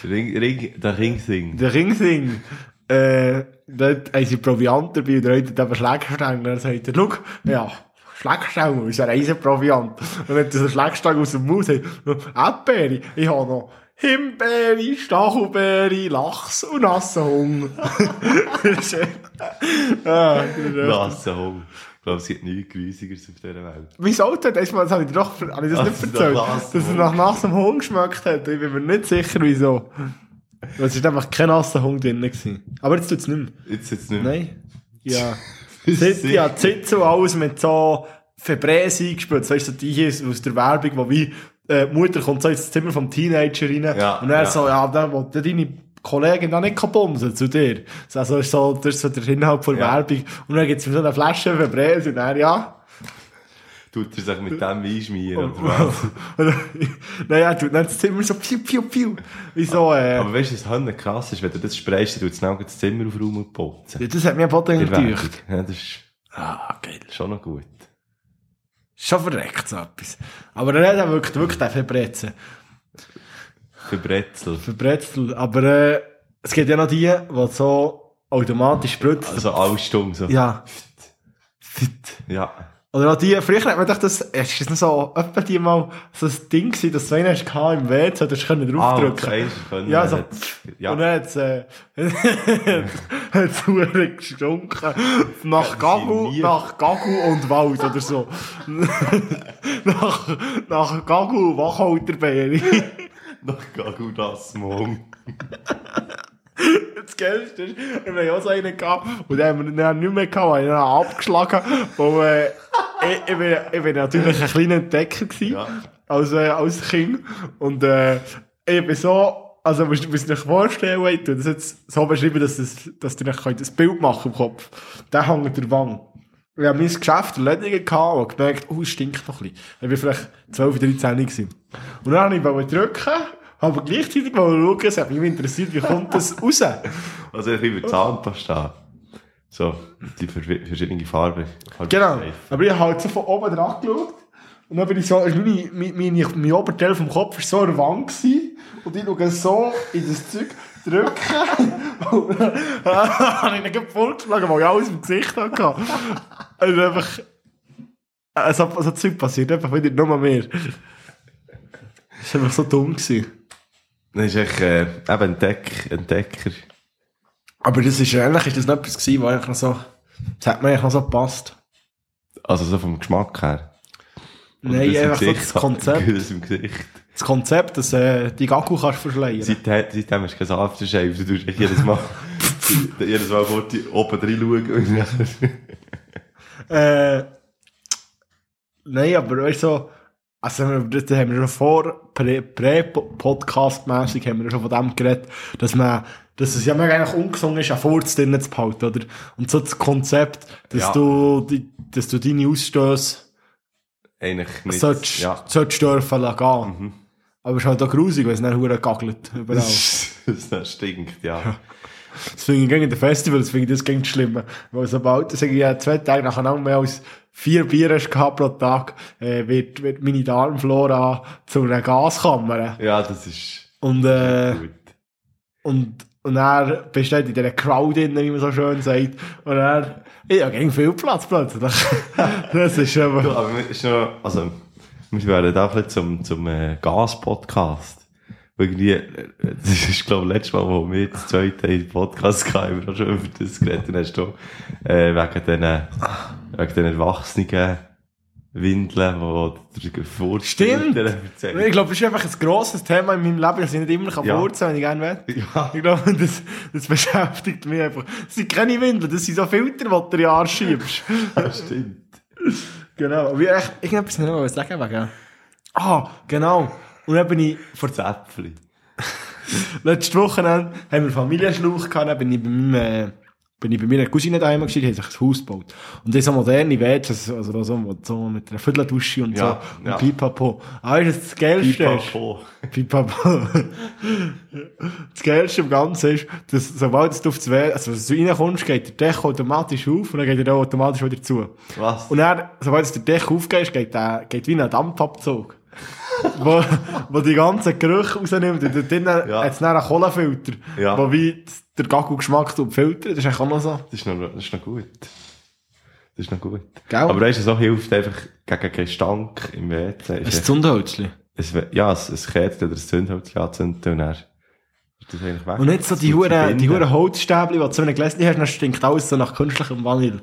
Ring, Ring, der Ringsing. Der Ringsing. Äh, dort haben sie Proviant dabei, und der hat eben Schlägstangen. Und dann sagt er, schau, ja, Schlägstangen, ist ein Eisenproviant. Und hat er so Schlägstangen aus dem Maus, Erdbeere, ich habe noch Himbeere, Stachelbeere, Lachs und Nassenhung. Das das glaube, es gibt nichts Grusigeres auf dieser Welt. Wieso denn? Das, das habe ich dir doch habe ich das Ach, nicht das ist erzählt. Dass es nach nassem Hund geschmeckt hat. Ich bin mir nicht sicher, wieso. Es war einfach kein nasser Hund drin. Gewesen. Aber jetzt tut es nicht mehr. Jetzt jetzt nicht mehr. Nein. Ja. *laughs* Ja, Zitze und alles mit so Febreze eingespült. Weißt du, so die hier aus der Werbung, wo wie, äh, die Mutter kommt so ins Zimmer vom Teenager rein. Ja, und er ja. so, ja, dann will deine Kollegin da nicht bumsen zu dir. Also ist so, das ist so der Inhalt der Ja. Werbung. Und dann gibt's mir so eine Flasche Febreze und dann, ja. Tut er sich mit dem einschmieren oder was? *laughs* naja, tut dann das Zimmer so piu, piu, piu. Wie so, äh, Aber weißt du, was Hönne krass ist? Wenn du das sprayst, dann tut es das Zimmer aufräumen und putzen. ja, das hat mir Boden gedacht. Ja, das ist Ah, geil. schon noch gut. Schon verreckt so etwas. Aber er hat wirklich, wirklich den Verbrezen. Für Brezel. Verbrezel. Aber, äh, es gibt ja noch die, die so automatisch spritzen. Also alle Stunden so. ja. Ja. Oder auch die, früher hat man gedacht, das, ist das noch so, etwa die mal so ein Ding gewesen, dass du einen hast im WC, hast du können Ah, draufdrücken. okay, können, Ja, so, äh, ja. Und dann hat's, äh, *laughs* hat's verdammt gestunken. Nach Gagu, nach Gagu und Wald oder so. *laughs* *laughs* nach, nach Gagu und Wacholderbeere. Noch Gagu das Mond. Das Geilste ist, wir haben auch so einen gehabt, und den haben wir dann nicht mehr gehabt, weil ich ihn abgeschlagen weil, äh, ich, ich, bin, ich bin natürlich ein kleiner Entdecker gewesen, Ja. als, äh, als Kind. Und, äh, ich bin so, also, musst du musst dir vorstellen, ich tu das jetzt so beschreiben, dass, das, dass du nicht ein Bild machen im Kopf. Der hängt an der Wand. Wir haben mein Geschäft erledigt gehabt und gemerkt, oh, es stinkt noch ein bisschen. Ich war vielleicht 12, 13 gewesen. Und dann wollte ich drücken, aber gleichzeitig wollte ich schauen, es hat mich interessiert, wie kommt das *laughs* raus? Also bisschen wie Zahnpasta. So, die vers- verschiedenen Farben. Genau. Aber ich habe halt so von oben dran geschaut. Und dann bin ich so, also meine, meine, mein Oberteil vom Kopf war so der Wand gewesen, und ich schaue so in das Zeug drücken. *laughs* und dann habe ich ihn vorgeschlagen, weil ich alles im Gesicht hatte. Also einfach, also, so Zeug passiert einfach wieder nur mehr. Das war einfach so dumm. Gewesen. Das ist echt, äh, eben Entdeck, Entdecker. Aber das ist, eigentlich ist das noch etwas gewesen, was eigentlich noch so, das hat mir eigentlich noch so gepasst. Also so vom Geschmack her. Oder Nein, das einfach so Gesicht das hat- Konzept. *laughs* Das im Gesicht. Das Konzept, dass äh, die Gaku kannst verschleiern. Seitdem, seitdem hast du kein Aftershave. Du tust echt jedes Mal, *laughs* jedes Mal vor die oben rein schauen. und *laughs* dann- Äh, nein, aber weißt du, so, also das haben wir schon vor, prä- prä-podcast-mässig haben wir schon von dem geredet, dass man, dass es ja mega eigentlich ungesungen ist, einen Furz drinnen zu behalten, oder? Und so das Konzept, dass Ja. du, die, dass du deine Ausstöße Eigentlich nicht. solltest, Ja. solltest dürfen lassen. Mhm. Aber es ist halt auch grusig, weil *laughs* es dann gaggelt, überall. das stinkt, ja. Das finde ich gegen den Festival, das finde ich das gegen schlimm. Weil sobald, sag ich, ja, zwei Tage nacheinander mehr als vier Bier hast gehabt pro Tag, äh, wird, wird meine Darmflora zu einer Gaskammer. Ja, das ist Und, äh, gut. und, und er bist du dort in dieser Crowd drin, wie man so schön sagt. Und er, ja, gegen viel Platz plötzlich. *laughs* das ist Du, aber, aber wir- ist noch, also, wir werden auch ein bisschen zum, zum äh, Gas-Podcast. Irgendwie, äh, das ist, glaube ich, letztes Mal, wo wir das zweite in den Podcast kamen, haben wir auch schon über das geredet. Dann hast du, äh, wegen den, wegen den erwachsenen Windeln, wo der Vorstellung Stimmt. ich glaube, das ist einfach ein grosses Thema in meinem Leben, das ich nicht immer kann Ja. vorziehen wenn ich gerne will. Ja. Ich glaube, das, das beschäftigt mich einfach. Das sind keine Windeln, das sind so Filter, die du in die Arsch schiebst. Stimmt. Genau. Wie echt, irgendetwas noch was sagen wegen. Ah, genau. Und dann bin ich, vor Zäpfli. *laughs* letzte Woche haben wir Familienschluch gehabt, dann bin ich bei meinem, äh, bin ich bei meiner Cousine daheim gewesen, die hat sich ein Haus gebaut. Und das so moderne WCs, also so, so mit einer Vierteldusche und Ja, so. ja. Und Pipapo. Ah, ist das das Geilste? Pipapo. Pipapo. *laughs* das Geilste im Ganzen ist, dass sobald du auf das WC, also wenn du reinkommst, geht der Deckel automatisch auf und dann geht er auch automatisch wieder zu. Was? Und dann, sobald der Deckel aufgeht, geht der, geht wie ein Dampfabzug. wo, wo die ganzen Gerüche rausnimmt. Und drinnen Ja. hat es dann einen Kohlefilter, Ja. wo wie der Gaggelgeschmack tut filtern. Das ist eigentlich auch noch so. Das ist noch, das ist noch gut. Das ist noch gut. Gell? Aber weißt du, so hilft einfach gegen den Gestank im WC. Ist es, we- ja, es, es kehrt oder ein Zündholz anzünden und dann ist das eigentlich weg. Und nicht so die Das Huren, die. Huren Holzstäbchen, die du zu einem Gläschen hast, dann stinkt alles so nach künstlichem Vanille.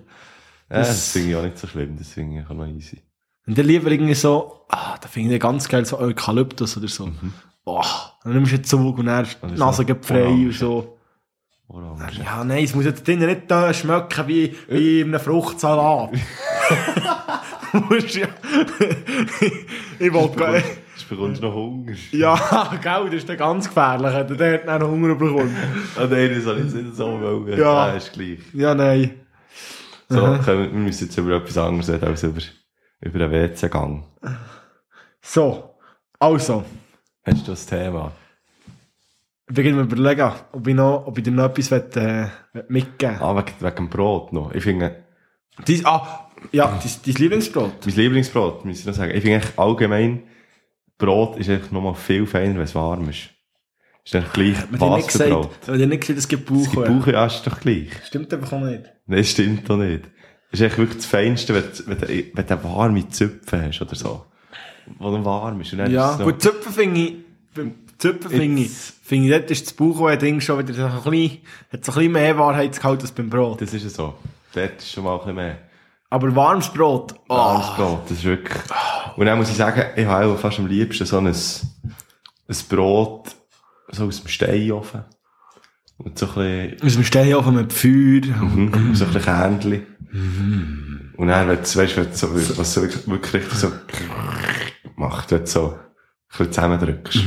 Ja, das finde ich auch nicht so schlimm, das finde ich auch noch easy. Und dann lieber irgendwie so, ah, da finde ich ganz geil, so Eukalyptus oder so. Boah, dann nimmst du einen Zug und dann Und die so Nase frei und so. Orange. Ja, nein, es muss jetzt drinnen nicht da schmecken wie, wie in einem Fruchtsalat. *laughs* *laughs* Ich wollte, Du bekommst noch Hunger. ja, gell, das ist dann ganz gefährlich, wenn du dort noch Hunger bekommst. *laughs* Ah nein, das soll ich jetzt nicht so wollen. Ja. ja ist gleich. Ja, nein. So, können wir, wir müssen jetzt über etwas anderes reden als über, über den WC-Gang. So, also, Hast du das Thema? Ich beginne mir überlegen, ob ich, noch, ob ich dir noch etwas will, äh, mitgeben. Ah, wegen, wegen Brot noch. Ich finde, Dein, ah, ja, dein, Lieblingsbrot. mein Lieblingsbrot, muss ich noch sagen. Ich finde eigentlich allgemein, Brot ist eigentlich nochmal viel feiner, wenn es warm ist. Ist eigentlich gleich was für Brot. hat dir nicht gesagt, es gibt Es gibt Bauch. Bauch, ja, ist doch gleich. Stimmt einfach auch nicht. Nein, stimmt doch nicht. Ist eigentlich wirklich das Feinste, wenn, du- wenn, du- wenn du warme Zöpfe hast oder so. Wo dann warm ist. Und dann Ja, ist es gut, Zöpfen finde ich, beim Zöpfen finde ich, finde ich, dort ist das Bauchweh-Ding schon wieder so ein bisschen, hat so ein bisschen mehr Wahrheitsgehalt als beim Brot. Das ist ja so. Dort ist schon mal ein bisschen mehr. Aber warmes Brot, oh, Warmes Brot, das ist wirklich... Und dann muss ich sagen, ich habe auch fast am liebsten so ein, ein Brot so aus dem Steinofen. Und so ein bisschen, aus dem Steinofen mit Feuer. mhm, so ein bisschen Kärnchen. Und dann, wenn du, weißt, wenn du so, was so wirklich, wirklich so macht, wenn du so ein bisschen zusammendrückst.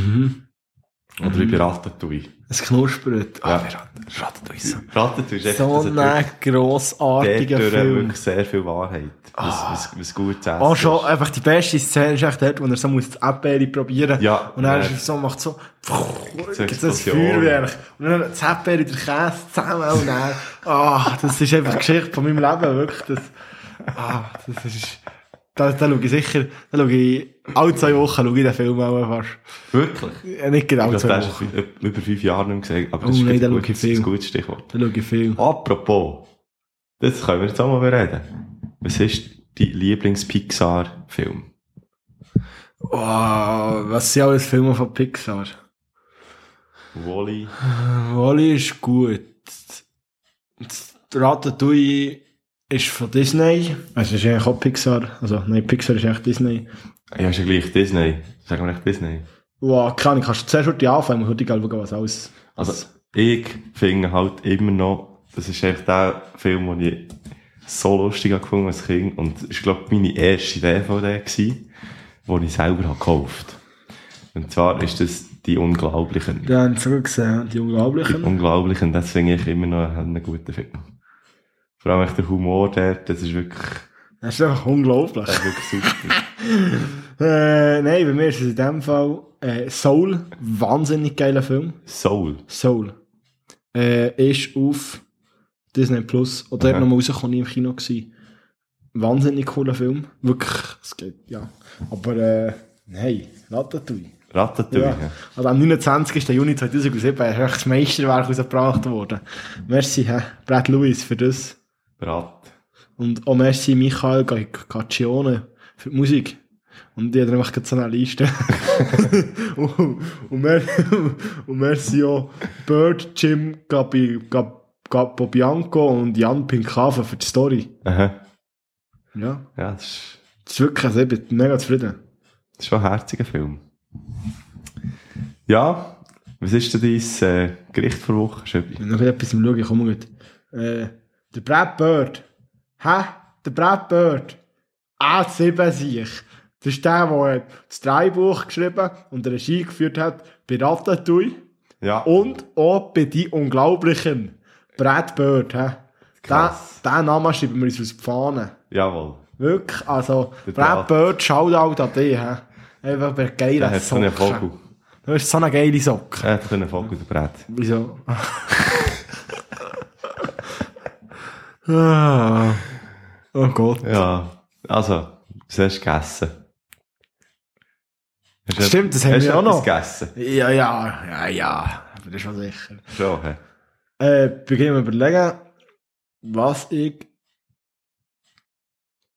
Oder wie bei Ratatouille. Es knuspert. Ah, Ja. uns so. Ratatouille ist echt, So ein grossartiger Film. wirklich sehr viel Wahrheit. Was, was, was gut zu essen Ah, schon, einfach die beste Szene ist echt dort, wo er so muss das Erdbeere probieren Ja, Und dann ja. ist so, macht so, so gibt es ein. Feuerwerk. Und dann das Erdbeere und der Käse zusammen und dann, ah, das ist einfach die Geschichte von meinem Leben, wirklich. Das, ah, das ist, da, da schaue ich sicher, da schaue ich, alle zwei Wochen schaue ich den Film auch fast. Wirklich? Ja, nicht genau Ich zwei das Wochen. hast du über fünf Jahre nicht gesehen. Aber Oh das ist nein, ein gutes, ein gutes Stichwort. Da schaue ich viel. Apropos, das können wir jetzt auch mal bereden. Was ist dein Lieblings-Pixar-Film? Oh, was sind alles Filme von Pixar? Wally. Wally ist gut. Das Ratatouille ist von Disney. Also ist eigentlich auch Pixar. Also, nein, Pixar ist echt Disney. Ja, ist ja gleich Disney. Sagen wir echt Disney. Wow, keine Ahnung, kannst du zuerst heute anfangen, muss heute schauen, was alles. Also, ich finde halt immer noch, das ist echt der Film, den ich so lustig habe gefunden als Kind. Und es war, glaube ich, meine erste DVD gewesen, die ich selber habe gekauft Und zwar ist das die Unglaublichen. Ja, haben sie gut gesehen, die Die Unglaublichen. Unglaublichen, das finde ich immer noch einen guten Film. Vor allem echt der Humor dort, das ist wirklich, Das ist einfach unglaublich. das ist wirklich super. *laughs* Äh, nein, bei mir ist es in dem Fall äh, Soul. Wahnsinnig geiler Film. Soul. Soul. äh, ist auf Disney Plus. Oder eben nochmal rausgekommen, im Kino gewesen. Wahnsinnig cooler Film. Wirklich, es geht, ja. Aber, äh, hey, Ratatouille. Ratatouille. Ja. Also am 29. Juni 2007 ist das Meisterwerk rausgebracht worden. Merci, hä? Brad Lewis für das. Brat. Und auch merci Michael Caccione für die Musik. Und die hat einfach gerade so eine Liste. *laughs* und, und, mer und merci auch Bird, Jim, Gabi, Gab, Gabbo Bianco und Jan Pinkava für die Story. Aha. Ja. Ja, das ist, Das ist wirklich, also ich bin mega zufrieden. das ist schon ein herziger Film. Ja, was ist denn dein äh, Gericht vor Woche, Schöbi? Wenn noch etwas im Schauen, komm mal gut. Äh, der Brad Bird. Hä? Der Brad Bird. A7 sich. Das ist der, der das Drehbuch geschrieben und Regie geführt hat bei Ratatouille Ja. und auch bei Die Unglaublichen. Brad Bird, hä? Krass. Den, den Namen schreiben wir uns aus die Fahne. Jawohl. Wirklich, also, Der Brad Brad. Bird, Shoutout an dich, hä? Einfach bei Der geilen hat so einen. Vogel. Du hast so eine geile Socke. Er hat so einen Vogel, der Brett. Wieso? *laughs* *laughs* ah. Oh Gott. Ja, also, was hast du gegessen? Hast Stimmt, das haben wir auch noch. gegessen? Ja, ja, ja, ja. Aber das ist schon sicher. Schon, hä? Äh, beginnen wir überlegen, was ich.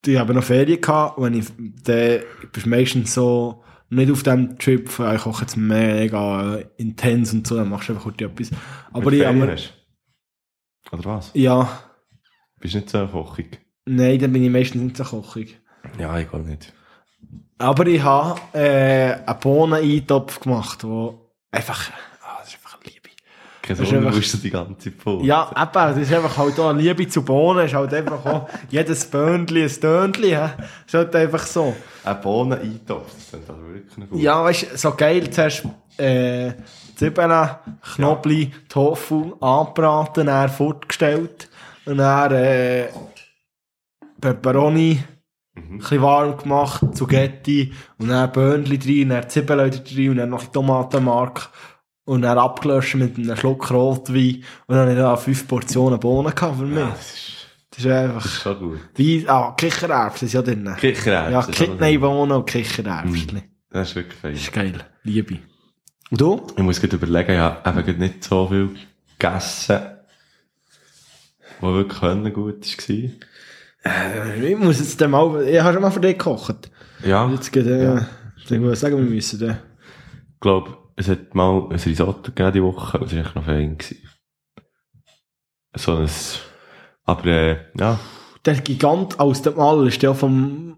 Ich habe noch Ferien gehabt, wenn ich, dann bist du meistens so, nicht auf dem Trip, von, ich koche jetzt mega intens und so, dann machst du einfach kurz etwas. Aber Mit ich habe? Oder was? ja, Bist du nicht so kochig? nein, dann bin ich meistens nicht so kochig. Ja, ich gar nicht. Aber ich habe äh, einen Bohnen-Eintopf gemacht, wo einfach, ah, das ist einfach Liebe. Kein Das ist Wunder, einfach- musst du die ganze Pult. Ja, eben, das ist einfach halt auch Liebe zu Bohnen, ist halt einfach auch jedes Böhnchen ein Tönchen, hä? ist halt einfach so. Ein Bohnen-Eintopf, das klingt also wirklich gut. Ja, weißt du, so geil, zuerst äh, Zwiebeln, Knoblauch, Tofu angebraten, dann fortgestellt und dann äh, Peperoni, Mhm. ein bisschen warm gemacht, Zugetti und dann Böhnchen rein, dann Zwiebeln rein und dann noch Tomatenmark und dann abgelöscht mit einem Schluck Rotwein und dann habe ich da fünf Portionen Bohnen gehabt für mich. Ja, das ist, Das ist einfach... das ist schon gut. Wie, ah, Kichererbsen ist ja drin. Kichererbsen. Ja, Kidneybohnen und Kichererbsen. Mhm. Das ist wirklich fein. Das ist geil. Liebe. Und du? Ich muss gerade überlegen, ich habe eben nicht so viel gegessen, was wirklich gut war. Äh, ich muss jetzt dann mal, ich habe schon mal für dich gekocht. Ja, Jetzt geht, äh, Ja. ich muss sagen, wir müssen dann. ich glaube, es hat mal ein Risotto gegeben die Woche, das war echt noch fein. Gewesen. So ein, aber äh, ja, Der Gigant aus dem All ist der vom,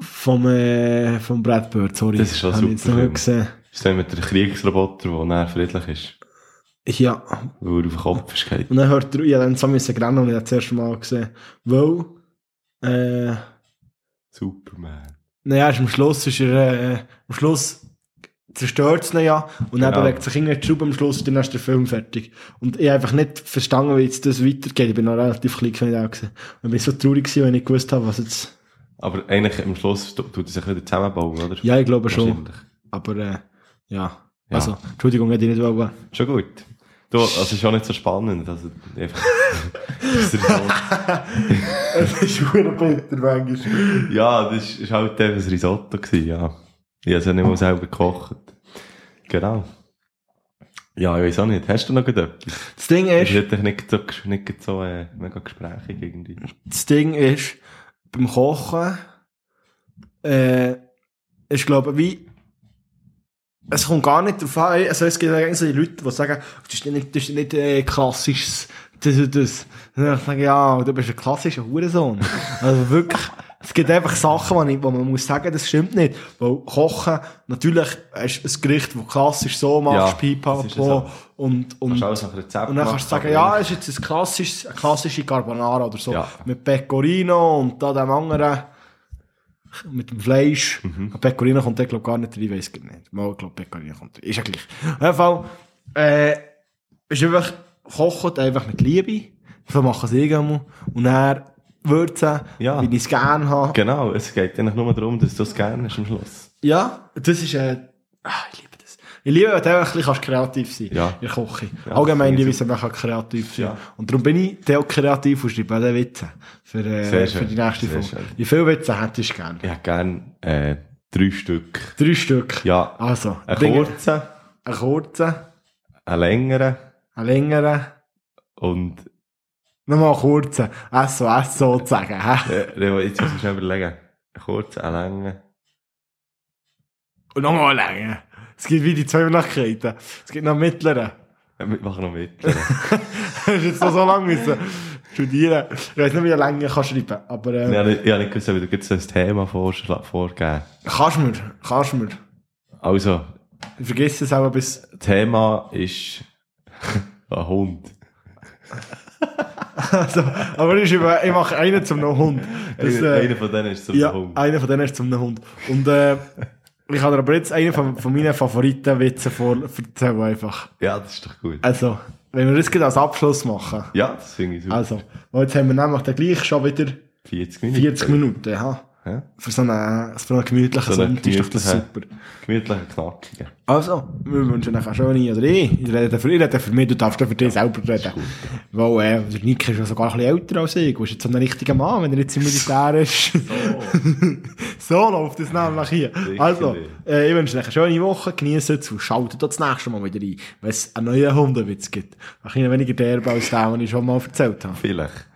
vom, äh, vom Brad Bird, sorry. Das ist schon super ich jetzt noch nicht gesehen. das ist dann mit der Kriegsroboter, der näher friedlich ist, Ja. weil er auf den Kopf ist gefallen. Und dann hört er, ich habe dann so müssen rennen und ich habe das erste Mal gesehen. Weil, äh, Superman. naja, am Schluss ist er, äh, am Schluss zerstört es ihn ja und dann Genau. bewegt sich irgendwie die Schraube am Schluss und dann ist der Film fertig. Und ich habe einfach nicht verstanden, wie jetzt das weitergeht. Ich bin noch relativ klein gewesen. Und ich bin so traurig gewesen, wenn ich gewusst habe, was jetzt, Aber eigentlich am Schluss tu- tut er sich wieder zusammenbauen, oder? ja, ich glaube schon. Aber, äh, ja. Ja. Also, Entschuldigung, hätte ich nicht wollen. Schon gut. Du, also es ist auch nicht so spannend. Also, einfach, *laughs* das ist *laughs* Es ist schon bitter, manchmal. ja, das war halt eben ein Risotto, gewesen, ja. Ich habe es ja nicht mal selber gekocht. Genau. Ja, ich weiß auch nicht. Hast du noch etwas? Das Ding Ich ist, hätte nicht so, nicht so äh, mega gesprächig irgendwie. das Ding ist, beim Kochen, äh, ist, glaube ich, wie, es kommt gar nicht darauf an, also es gibt eigentlich so die Leute, die sagen, das ist nicht, das ist nicht äh, klassisches, das und das. Und dann sage ich, ja, du bist ein klassischer Hurensohn. also wirklich, es gibt einfach Sachen, wo, ich, wo man muss sagen, das stimmt nicht. Weil Kochen, natürlich ist ein Gericht, das klassisch so machst, Ja, ja pipapo, und, und, Kannst und dann kannst du sagen, ja, es ist jetzt ein klassisches, eine klassische Carbonara oder so. Ja. Mit Pecorino und da dem anderen, mit dem Fleisch. Pecorino kommt der, glaube gar nicht rein, weiss ich nicht. Mal, ich glaube, Pecorino kommt. Ist ja gleich. Auf jeden Fall, äh, ist einfach, kocht einfach mit Liebe. So machen sie irgendwo. Und dann würzen, Ja. wie ich es gerne habe. Genau, es geht eigentlich nur darum, dass du es gerne hast am Schluss. Ja, das ist, äh, ah, ich liebe. Ich liebe, wenn du auch ein bisschen kannst kreativ sein Ja. in der Küche. Ja, Allgemein liebe ich es, man kann kreativ sein Ja. Und darum bin ich auch kreativ und schreibe auch Witze für, äh, für die nächste Folge. Wie viele Witze hättest du gern? Ich hätte gerne äh, drei Stück. Drei Stück. Ja, Also, einen Dinge- kurzen, einen kurzen, einen längeren einen längeren, und nochmal kurzen. SOS sozusagen. äh, jetzt muss ich schnell überlegen. Einen kurzen, einen langen. Und nochmal längeren. Es gibt wie die zwei Möglichkeiten. Es gibt noch einen mittleren. Äh, Wir machen noch mit. Hast jetzt noch so lange müssen studieren. Ich weiß nicht, wie lange ich kann schreiben aber äh, ich habe nicht, ich habe nicht gewusst, ob du so ein Thema vorgeben kannst du mir, kannst du mir. Also, Ich vergesse es auch bis... Thema ist *laughs* ein Hund. *laughs* Also, aber ich, mache einen zum Hund. Das, einer, äh, einer von denen ist so ja, Hund. einer von denen ist zum Hund. Und äh, ich dir aber jetzt einen von, von meinen Favoritenwitzen vor erzählen einfach. Ja, das ist doch gut. Also, wenn wir das gerade als Abschluss machen. Ja, das finde ich super. Also, jetzt haben wir nämlich dann gleich schon wieder 40 Minuten. 40 Minuten, ja. Ja? Für so einen, für einen gemütlichen So einen Sonntag ist doch das gemütlichen- super. Gemütlichen, knackigen. Also, wir wünschen euch eine schöne, oder ich, ich rede für, ich rede für mich, du darfst dann für dich selber reden. Weil, äh, der Nick ist ja sogar ein bisschen älter als ich, du bist jetzt so ein richtiger Mann, wenn er jetzt im Militär *laughs* ist. so läuft das nämlich hier. Also, äh, ich wünsche euch eine schöne Woche, genießt es und schaltet das nächste Mal wieder ein, wenn es einen neuen Hundewitz gibt. Ein bisschen weniger derbe als den, den ich schon mal erzählt habe. Vielleicht.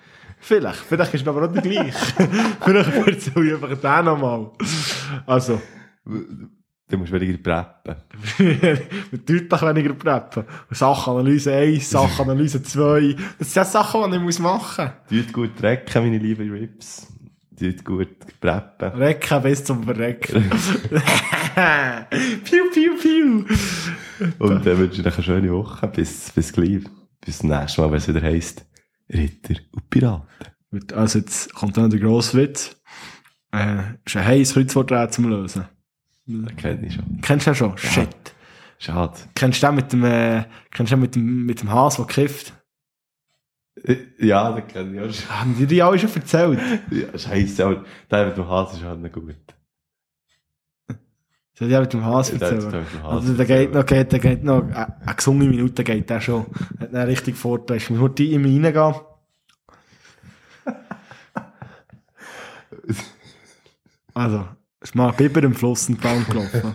Vielleicht, vielleicht ist es aber auch der gleich. *laughs* vielleicht erzähle ich einfach den nochmal. Also, Du musst weniger preppen. *laughs* deutlich weniger preppen. Sachanalyse 1, Sachanalyse 2. Das sind ja Sachen, die ich muss machen Tut gut drecken, meine lieben Rips. Tut gut preppen. muss. Recken bis zum Verrecken. *laughs* piu, piu, piu. Und dann wünsche ich euch eine schöne Woche. Bis, bis gleich. Bis zum nächsten Mal, wenn es wieder heisst Ritter und Piraten. Also jetzt kommt dann der grosse Witz. Äh, ist ein heißes Kreuzworträtsel zum Lösen. Das kenne ich schon. Kennst du den schon? Shit. Schade. Kennst du den mit dem, äh, kennst du den mit dem, mit dem Has, der kifft? Äh, Ja, das kenne ich auch schon. Haben die dir alle schon erzählt? Ja, Scheiße, aber der mit dem Hase ist halt nicht gut. Dem Has Ja, hat mit dem Hase Also, der geht erzählt. noch, geht, der geht noch, äh, eine gesunde Minute geht der schon. Hat einen richtig Vorteil. Ich muss nur die in mich reingehen. *laughs* Also, ist mal Biber im Fluss entlang gelaufen.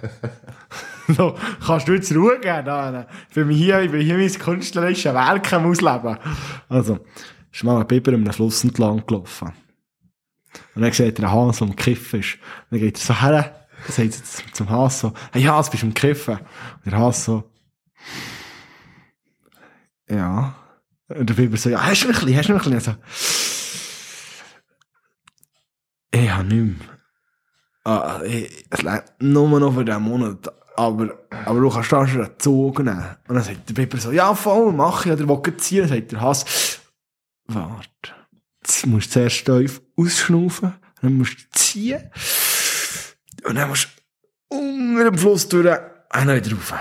*laughs* so, kannst du jetzt Ruhe geben? Da, ich bin hier, ich bin hier mein künstlerisches Werk am ausleben. Also, ist mal Biber im Fluss entlang gelaufen. Und dann sieht er einen Hase, der am Kiffen ist. Dann geht er so her, sagt er zum- Hase so, hey Hase, bist du am Kiffen? Und der Hase so, ja. Und der Biber so, ja, hast du noch ein bisschen, hast du noch ein bisschen? Also, ich habe nicht mehr. Ah, ich, es lebt nur noch für diesen Monat. Aber, aber du kannst da schon einen Zug nehmen. Und dann sagt der Biber so, ja voll, mach ich. Oder will ziehen. Dann sagt der Hass, warte. Jetzt musst du zuerst tief ausschnaufen. Dann musst du ziehen. Und dann musst du unter dem Fluss durch, und dann wieder rauf.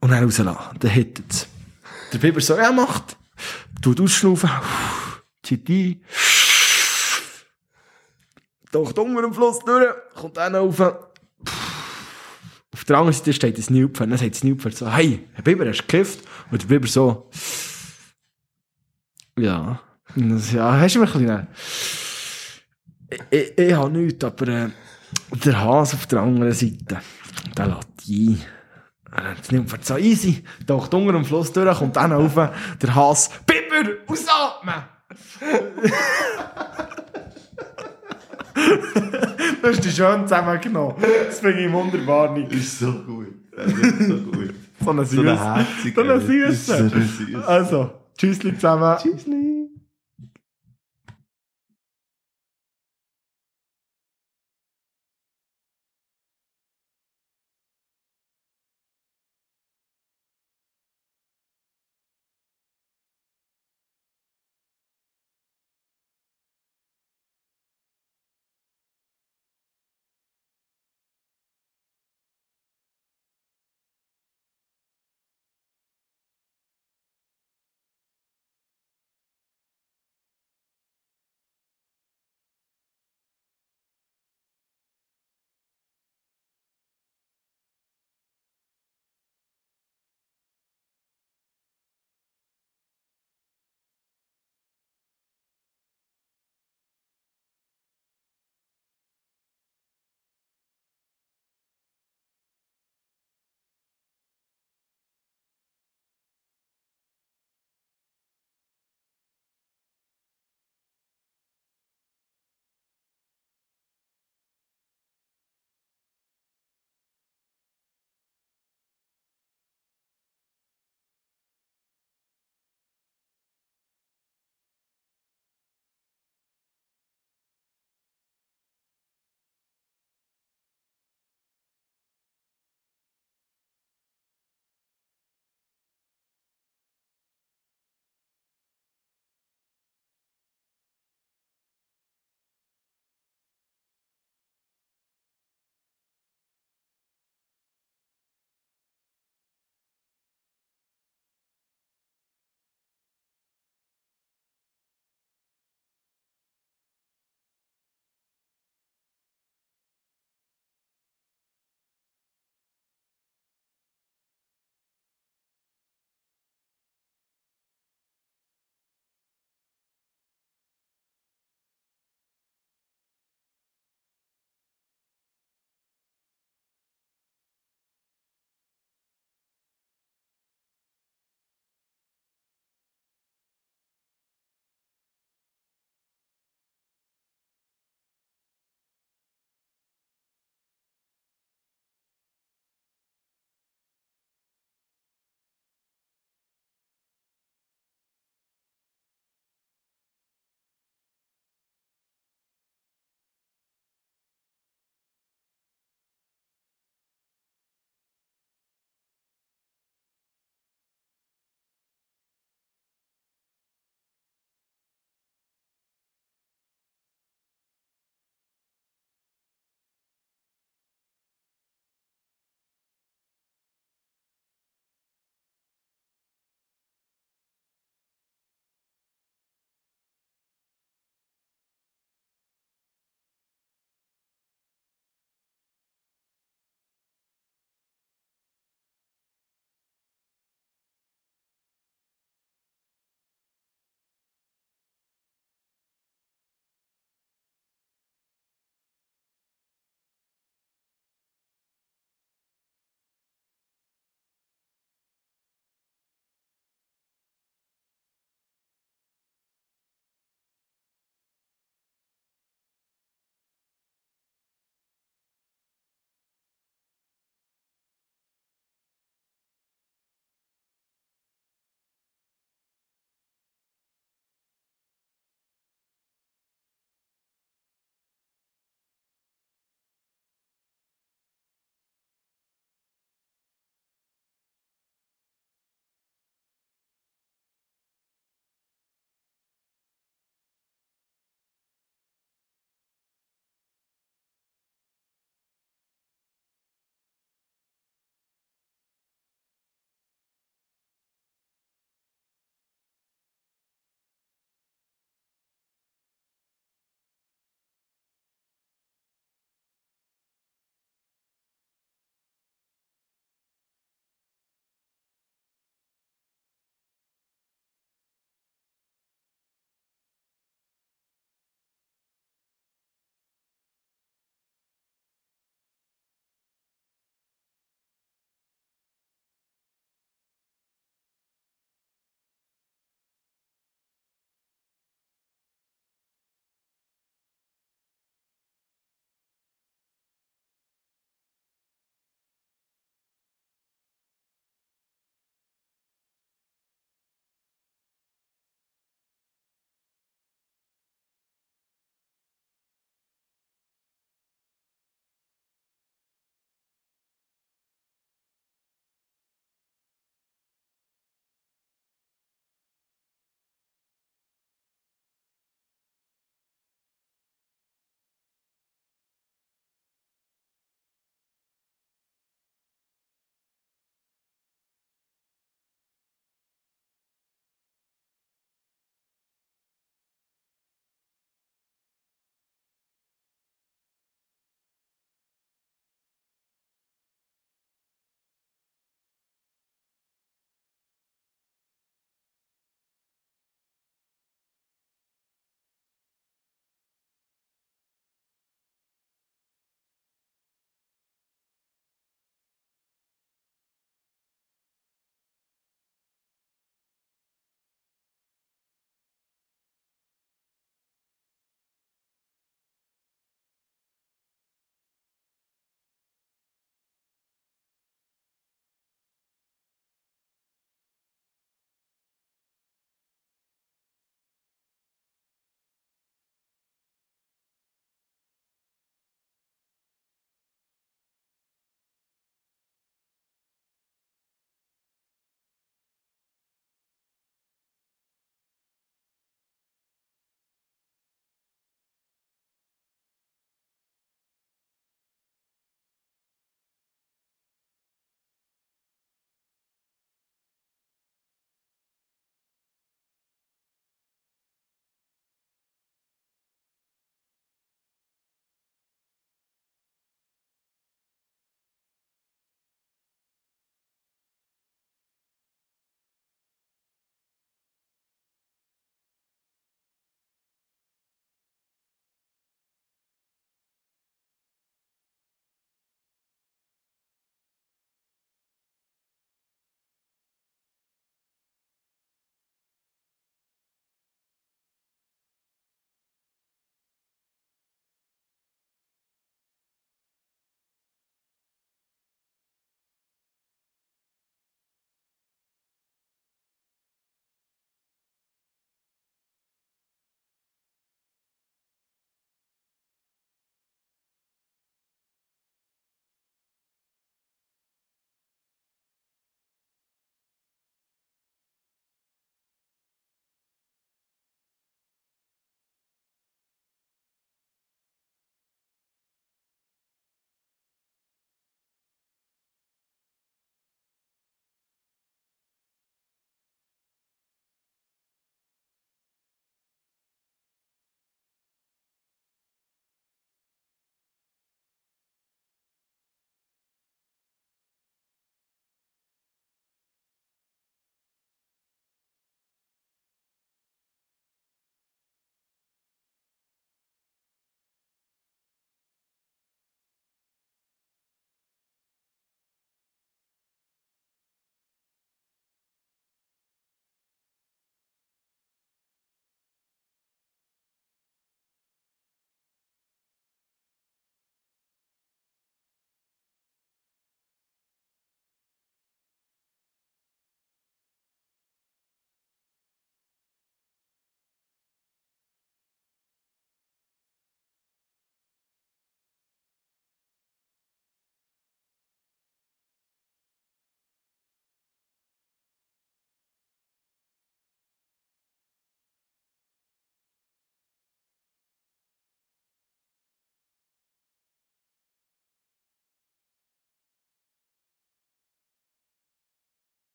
Und dann rauslassen. Dann hittet es. Der Biber so, ja, macht. Tut ausschnaufen. Zieht ein. Taucht unter dem Fluss durch. Kommt dann rauf. Auf der anderen Seite steht das Nilpferd. Dann sagt das Nilpferd so, hey, Biber, hast du gekifft? Und der Biber so, ja. Ja, hast du mich ein bisschen... Ich, ich, ich habe nichts, aber äh, der Hase auf der anderen Seite, der lässt ein. Das Nilpferd so easy, taucht unter dem Fluss durch, kommt dann rauf, der Hase, Biber, ausatmen! *laughs* das ist die schön zusammengenommen. Das finde ich wunderbar, Nick. ist so gut. Das ist so gut. *laughs* So eine So Süße. So eine Das ist so Süße. eine Süße. Also, tschüssli zusammen. Tschüssli.